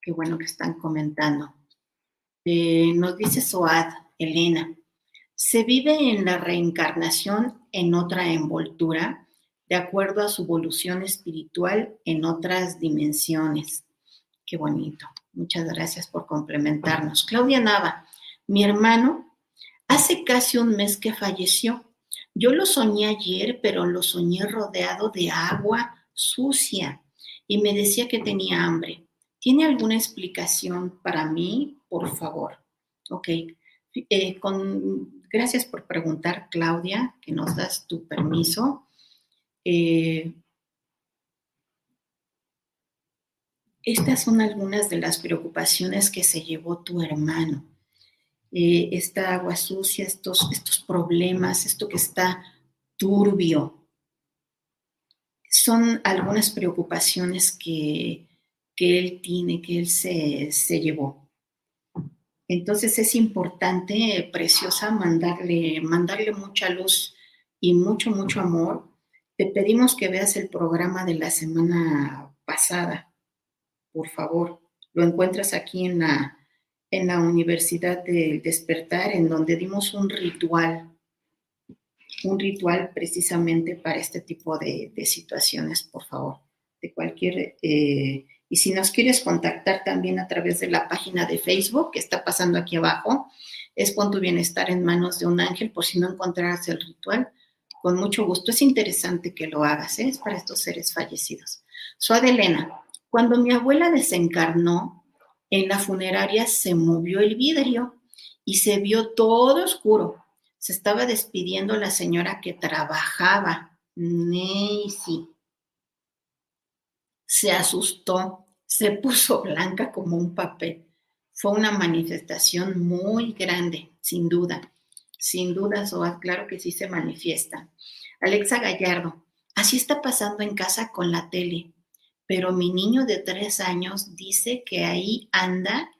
Qué bueno que están comentando. Eh, nos dice Soad, Elena, Se vive en la reencarnación en otra envoltura, de acuerdo a su evolución espiritual en otras dimensiones. Qué bonito. Muchas gracias por complementarnos. Claudia Nava, mi hermano, hace casi un mes que falleció. Yo lo soñé ayer, pero lo soñé rodeado de agua sucia y me decía que tenía hambre. ¿Tiene alguna explicación para mí, por favor? Ok. Eh, con, gracias por preguntar, Claudia, que nos das tu permiso. Eh, estas son algunas de las preocupaciones que se llevó tu hermano. Eh, esta agua sucia, estos, estos problemas, esto que está turbio, son algunas preocupaciones que, él tiene, que él se, se, llevó. Entonces es importante, preciosa, mandarle, mandarle mucha luz y mucho, mucho amor. Te pedimos que veas el programa de la semana pasada, por favor. Lo encuentras aquí en la, en la Universidad del Despertar, en donde dimos un ritual un ritual precisamente para este tipo de, situaciones, por favor, de cualquier... Eh, y si nos quieres contactar también a través de la página de Facebook que está pasando aquí abajo, es Pon tu bienestar en manos de un ángel por si no encontraras el ritual. Con mucho gusto. Es interesante que lo hagas, ¿eh? es para estos seres fallecidos. Soy Elena. Cuando mi abuela desencarnó, en la funeraria se movió el vidrio y se vio todo oscuro se estaba despidiendo la señora que trabajaba. Nancy. Se asustó, se puso blanca como un papel. Fue una manifestación muy grande, sin duda. Sin duda, Soa, claro que sí se manifiesta. Alexa Gallardo, así está pasando en casa con la tele, pero mi niño de tres años dice que ahí anda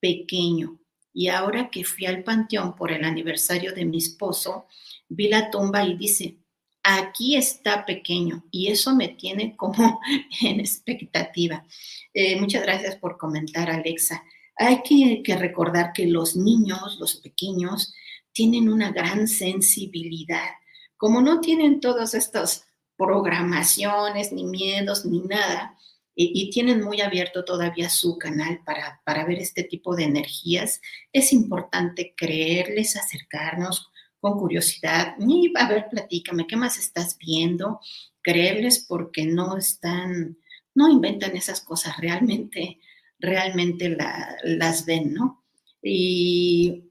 pequeño. Y ahora que fui al panteón por el aniversario de mi esposo, vi la tumba y dice, aquí está pequeño y eso me tiene como en expectativa. Eh, muchas gracias por comentar, Alexa. Hay que, recordar que los niños, los pequeños, tienen una gran sensibilidad. Como no tienen todas estas programaciones, ni miedos, ni nada, y, tienen muy abierto todavía su canal para, para ver este tipo de energías, es importante creerles, acercarnos con curiosidad. Y a ver, platícame, ¿qué más estás viendo? Creerles porque no están, no inventan esas cosas, realmente, realmente las ven, ¿no? Y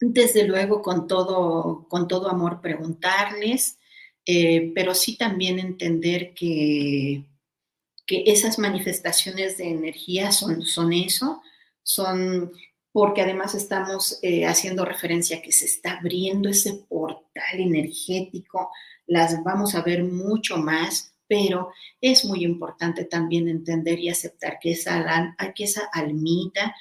desde luego con todo, con todo amor preguntarles, eh, pero sí también entender que que esas manifestaciones de energía son, son eso, son porque además estamos eh, haciendo referencia a que se está abriendo ese portal energético, las vamos a ver mucho más, pero es muy importante también entender y aceptar que esa, que esa almita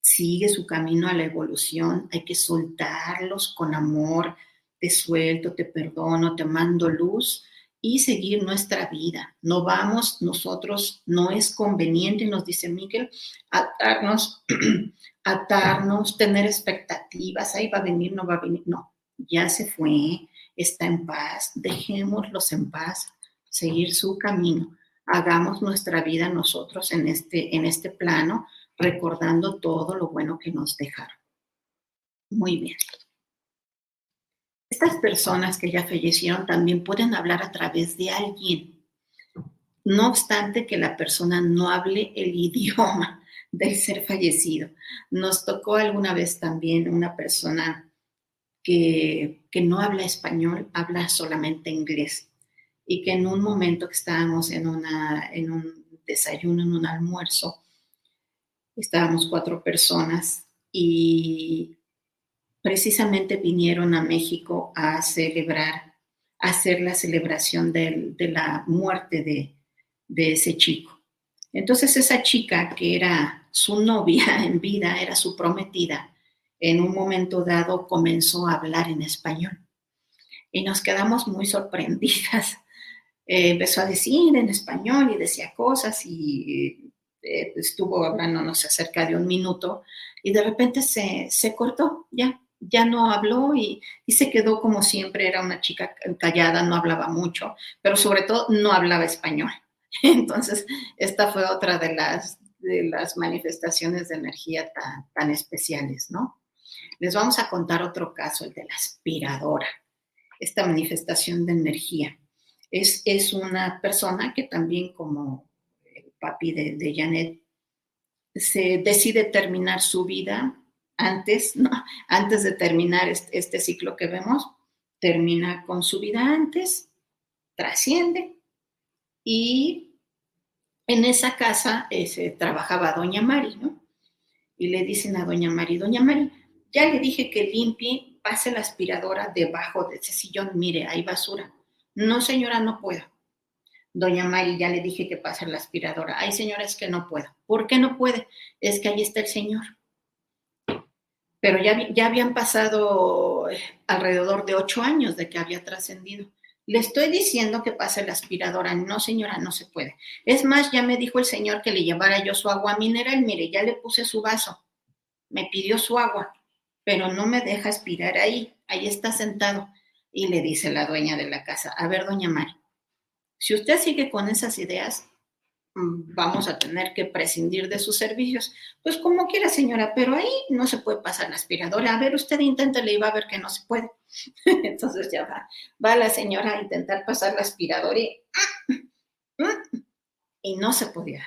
sigue su camino a la evolución, hay que soltarlos con amor, te suelto, te perdono, te mando luz, y seguir nuestra vida. No vamos, nosotros, no es conveniente, nos dice Miguel, atarnos, atarnos, tener expectativas, ahí va a venir, no va a venir, no, ya se fue, está en paz, dejémoslos en paz, seguir su camino, hagamos nuestra vida nosotros en este, en este plano, recordando todo lo bueno que nos dejaron. Muy bien. Estas personas que ya fallecieron también pueden hablar a través de alguien, no obstante que la persona no hable el idioma del ser fallecido. Nos tocó alguna vez también una persona que, no habla español, habla solamente inglés y que en un momento que estábamos en, una, en un desayuno, en un almuerzo, estábamos cuatro personas y precisamente vinieron a México a celebrar, a hacer la celebración de, la muerte de, de ese chico. Entonces esa chica que era su novia en vida, era su prometida, en un momento dado comenzó a hablar en español. Y nos quedamos muy sorprendidas. Eh, empezó a decir en español y decía cosas y eh, estuvo hablándonos acerca de un minuto y de repente se, se cortó ya ya no habló y, y, se quedó como siempre, era una chica callada, no hablaba mucho, pero sobre todo no hablaba español. Entonces, esta fue otra de las, de las manifestaciones de energía tan, tan especiales, ¿no? Les vamos a contar otro caso, el de la aspiradora, esta manifestación de energía. Es, es una persona que también, como el papi de, Janet, se decide terminar su vida antes, ¿no? antes de terminar este, ciclo que vemos, termina con su vida antes, trasciende y en esa casa eh, se trabajaba Doña Mari, ¿no? Y le dicen a Doña Mari, Doña Mari, ya le dije que limpie, pase la aspiradora debajo de ese sillón, mire, hay basura. No, señora, no puedo. Doña Mari, ya le dije que pase la aspiradora. Hay señores que no puedo. ¿Por qué no puede? Es que ahí está el señor pero ya, ya habían pasado eh, alrededor de ocho años de que había trascendido. Le estoy diciendo que pase la aspiradora. No, señora, no se puede. Es más, ya me dijo el señor que le llevara yo su agua mineral. Mire, ya le puse su vaso. Me pidió su agua, pero no me deja aspirar ahí. Ahí está sentado. Y le dice la dueña de la casa, a ver, doña Mari, si usted sigue con esas ideas, vamos a tener que prescindir de sus servicios. Pues como quiera, señora, pero ahí no se puede pasar la aspiradora. A ver, usted inténtale y va a ver que no se puede. Entonces ya va, va la señora a intentar pasar la aspiradora y, y no se podía.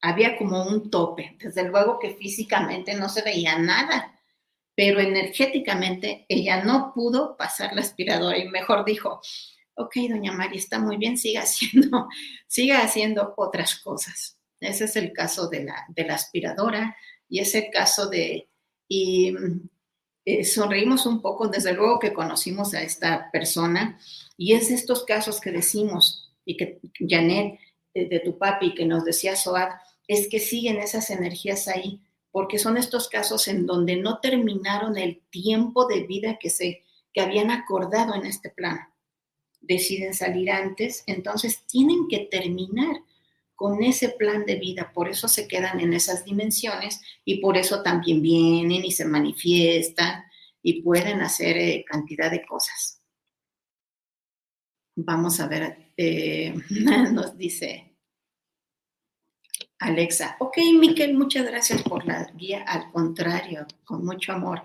Había como un tope. Desde luego que físicamente no se veía nada, pero energéticamente ella no pudo pasar la aspiradora y mejor dijo, ok, doña María, está muy bien, siga haciendo, siga haciendo otras cosas. Ese es el caso de la, de aspiradora y ese caso de, y eh, sonreímos un poco, desde luego que conocimos a esta persona y es estos casos que decimos y que Janet, de, de tu papi, que nos decía Soad, es que siguen esas energías ahí, porque son estos casos en donde no terminaron el tiempo de vida que se que habían acordado en este plano deciden salir antes, entonces tienen que terminar con ese plan de vida, por eso se quedan en esas dimensiones y por eso también vienen y se manifiestan y pueden hacer eh, cantidad de cosas. Vamos a ver, eh, nos dice Alexa, ok, Miquel, muchas gracias por la guía, al contrario, con mucho amor.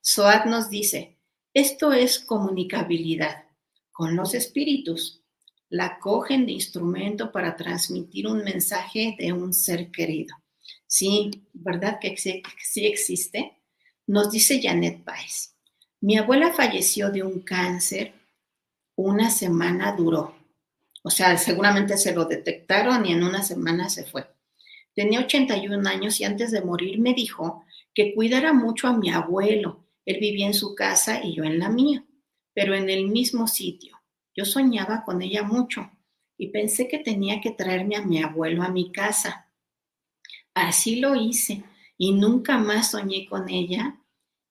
Soad nos dice, esto es comunicabilidad con los espíritus. La cogen de instrumento para transmitir un mensaje de un ser querido. Sí, ¿verdad que sí, existe? Nos dice Janet Baez. Mi abuela falleció de un cáncer, una semana duró. O sea, seguramente se lo detectaron y en una semana se fue. Tenía 81 años y antes de morir me dijo que cuidara mucho a mi abuelo. Él vivía en su casa y yo en la mía pero en el mismo sitio. Yo soñaba con ella mucho y pensé que tenía que traerme a mi abuelo a mi casa. Así lo hice y nunca más soñé con ella.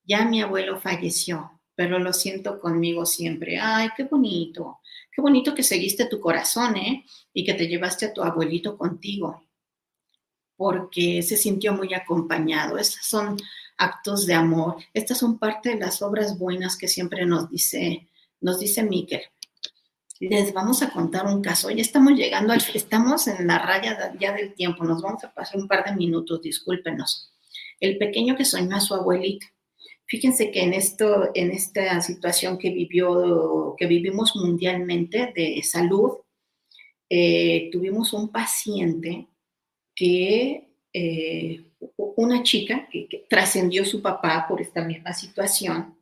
Ya mi abuelo falleció, pero lo siento conmigo siempre. Ay, qué bonito, qué bonito que seguiste tu corazón, ¿eh? Y que te llevaste a tu abuelito contigo, porque se sintió muy acompañado. Esas son actos de amor. Estas son parte de las obras buenas que siempre nos dice, nos dice Miquel. Les vamos a contar un caso. Ya estamos llegando al, estamos en la raya ya del tiempo. Nos vamos a pasar un par de minutos, discúlpenos. El pequeño que soñó a su abuelita. Fíjense que en esto, en esta situación que vivió, que vivimos mundialmente de salud, eh, tuvimos un paciente que eh, una chica que, trascendió su papá por esta misma situación.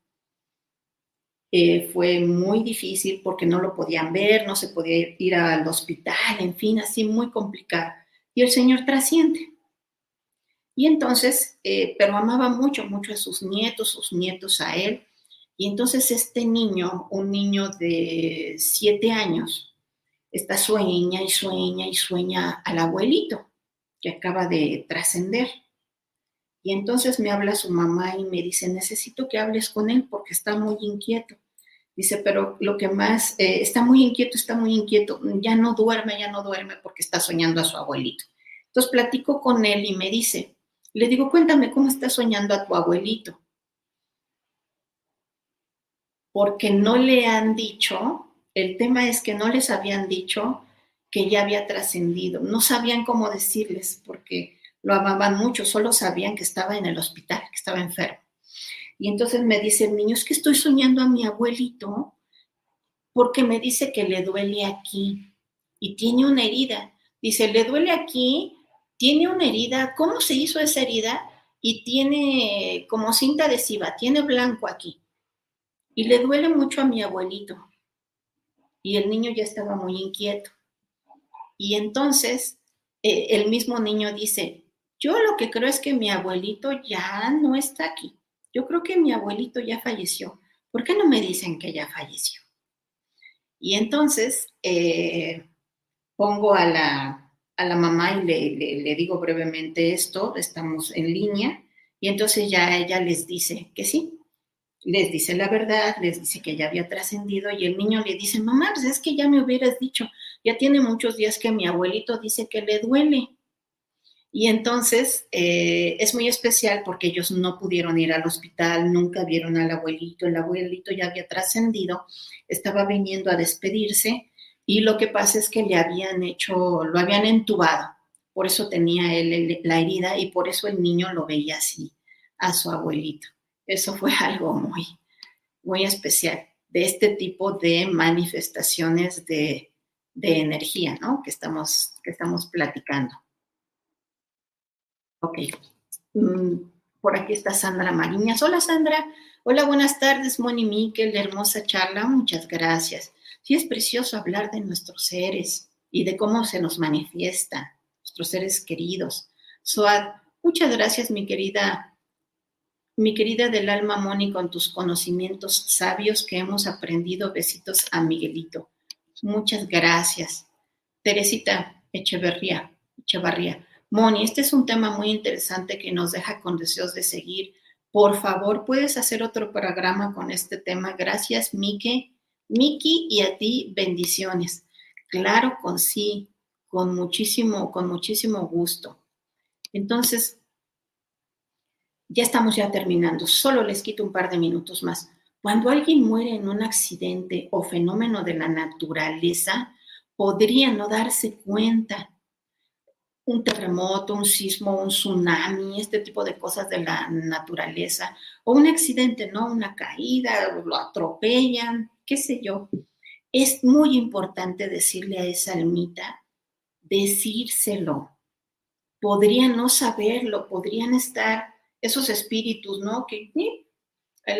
Eh, fue muy difícil porque no lo podían ver, no se podía ir al hospital, en fin, así muy complicado. Y el Señor trasciende. Y entonces, eh, pero amaba mucho, mucho a sus nietos, sus nietos a él. Y entonces este niño, un niño de siete años, está sueña y sueña y sueña al abuelito que acaba de trascender. Y entonces me habla su mamá y me dice, necesito que hables con él porque está muy inquieto. Dice, pero lo que más, eh, está muy inquieto, está muy inquieto, ya no duerme, ya no duerme porque está soñando a su abuelito. Entonces platico con él y me dice, le digo, cuéntame cómo está soñando a tu abuelito. porque no le han dicho, el tema es que no les habían dicho que ya había trascendido, no sabían cómo decirles porque lo amaban mucho, solo sabían que estaba en el hospital, que estaba enfermo. Y entonces me dice el niño, es que estoy soñando a mi abuelito porque me dice que le duele aquí y tiene una herida. Dice, le duele aquí, tiene una herida, ¿cómo se hizo esa herida? Y tiene como cinta adhesiva, tiene blanco aquí. Y le duele mucho a mi abuelito. Y el niño ya estaba muy inquieto. Y entonces eh, el mismo niño dice, yo lo que creo es que mi abuelito ya no está aquí. Yo creo que mi abuelito ya falleció. ¿Por qué no me dicen que ya falleció? Y entonces eh, pongo a la, a la, mamá y le, le, digo brevemente esto, estamos en línea, y entonces ya ella les dice que sí, les dice la verdad, les dice que ya había trascendido y el niño le dice, mamá, pues es que ya me hubieras dicho, ya tiene muchos días que mi abuelito dice que le duele. Y entonces eh, es muy especial porque ellos no pudieron ir al hospital, nunca vieron al abuelito, el abuelito ya había trascendido, estaba viniendo a despedirse y lo que pasa es que le habían hecho, lo habían entubado, por eso tenía él la herida y por eso el niño lo veía así a su abuelito. Eso fue algo muy, muy especial de este tipo de manifestaciones de, de energía, ¿no? Que estamos, que estamos platicando. Ok. Mm, por aquí está Sandra Mariñas. Hola Sandra. Hola, buenas tardes, Moni Miquel. Hermosa charla. Muchas gracias. Sí, es precioso hablar de nuestros seres y de cómo se nos manifiesta, nuestros seres queridos. Soad, muchas gracias, mi querida, mi querida del alma Moni, con tus conocimientos sabios que hemos aprendido. Besitos a Miguelito. Muchas gracias. Teresita Echeverría, Echevarría. Moni, este es un tema muy interesante que nos deja con deseos de seguir. Por favor, puedes hacer otro programa con este tema. Gracias, Miki. Miki, y a ti, bendiciones. Claro, con sí, con muchísimo, con muchísimo gusto. Entonces, ya estamos ya terminando. Solo les quito un par de minutos más. Cuando alguien muere en un accidente o fenómeno de la naturaleza, podría no darse cuenta un terremoto, un sismo, un tsunami, este tipo de cosas de la naturaleza, o un accidente, ¿no? Una caída, lo atropellan, qué sé yo. Es muy importante decirle a esa almita, decírselo. Podrían no saberlo, podrían estar esos espíritus, ¿no? Que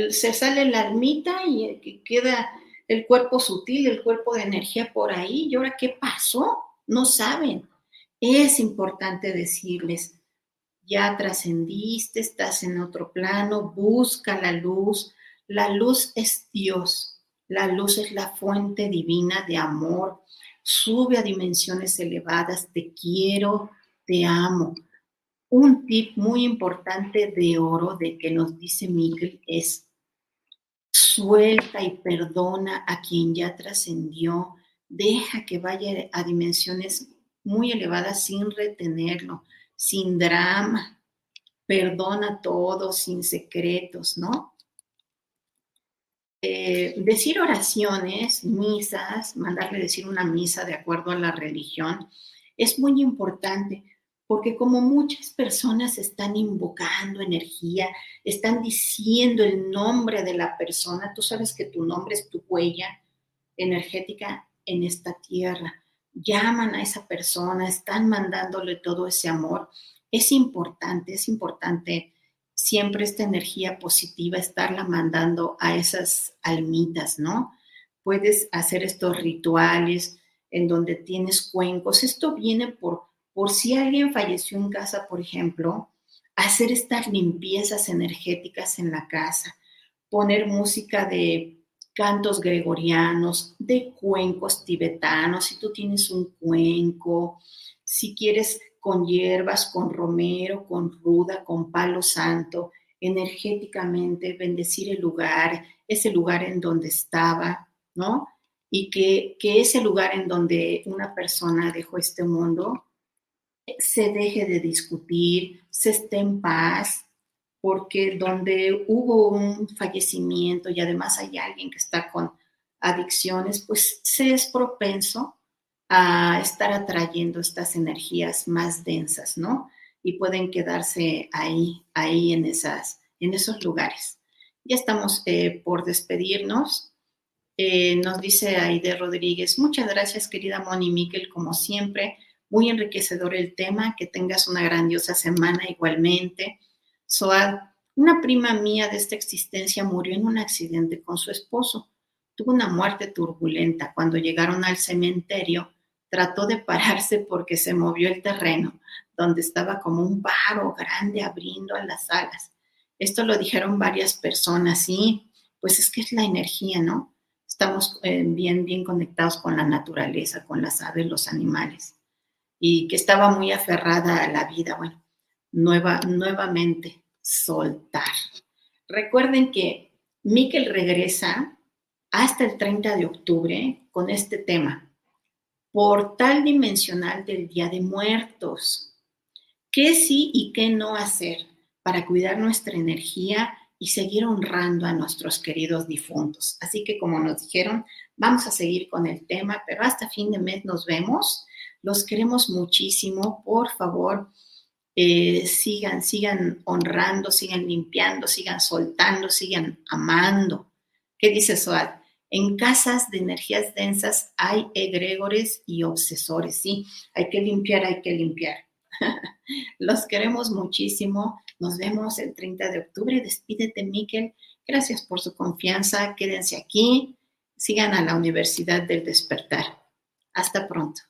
se sale la almita y queda el cuerpo sutil, el cuerpo de energía por ahí. ¿Y ahora qué pasó? No saben es importante decirles, ya trascendiste, estás en otro plano, busca la luz. La luz es Dios, la luz es la fuente divina de amor. Sube a dimensiones elevadas, te quiero, te amo. Un tip muy importante de oro de que nos dice Miguel es suelta y perdona a quien ya trascendió, deja que vaya a dimensiones muy elevada sin retenerlo, sin drama, perdona todo, sin secretos, ¿no? Eh, decir oraciones, misas, mandarle decir una misa de acuerdo a la religión, es muy importante porque como muchas personas están invocando energía, están diciendo el nombre de la persona, tú sabes que tu nombre es tu huella energética en esta tierra llaman a esa persona, están mandándole todo ese amor. Es importante, es importante siempre esta energía positiva, estarla mandando a esas almitas, ¿no? Puedes hacer estos rituales en donde tienes cuencos. Esto viene por, por si alguien falleció en casa, por ejemplo, hacer estas limpiezas energéticas en la casa, poner música de cantos gregorianos, de cuencos tibetanos, si tú tienes un cuenco, si quieres con hierbas, con romero, con ruda, con palo santo, energéticamente bendecir el lugar, ese lugar en donde estaba, ¿no? Y que, que ese lugar en donde una persona dejó este mundo se deje de discutir, se esté en paz, porque donde hubo un fallecimiento y además hay alguien que está con adicciones, pues se es propenso a estar atrayendo estas energías más densas, ¿no? Y pueden quedarse ahí, ahí en, esas, en esos lugares. Ya estamos eh, por despedirnos. Eh, nos dice Aide Rodríguez, muchas gracias querida Moni Miquel, como siempre, muy enriquecedor el tema, que tengas una grandiosa semana igualmente. Soad, una prima mía de esta existencia murió en un accidente con su esposo. Tuvo una muerte turbulenta. Cuando llegaron al cementerio, trató de pararse porque se movió el terreno, donde estaba como un pájaro grande abriendo a las alas. Esto lo dijeron varias personas, sí, pues es que es la energía, ¿no? Estamos eh, bien, bien conectados con la naturaleza, con las aves, los animales, y que estaba muy aferrada a la vida. Bueno, nueva, nuevamente, soltar. Recuerden que Miquel regresa hasta el 30 de octubre con este tema, portal dimensional del Día de Muertos. ¿Qué sí y qué no hacer para cuidar nuestra energía y seguir honrando a nuestros queridos difuntos? Así que como nos dijeron, vamos a seguir con el tema, pero hasta fin de mes nos vemos. Los queremos muchísimo. Por favor, eh, sigan, sigan honrando, sigan limpiando, sigan soltando, sigan amando. ¿Qué dice Soad? En casas de energías densas hay egregores y obsesores, sí, hay que limpiar, hay que limpiar. Los queremos muchísimo. Nos vemos el 30 de octubre. Despídete, Miquel. Gracias por su confianza. Quédense aquí. Sigan a la Universidad del Despertar. Hasta pronto.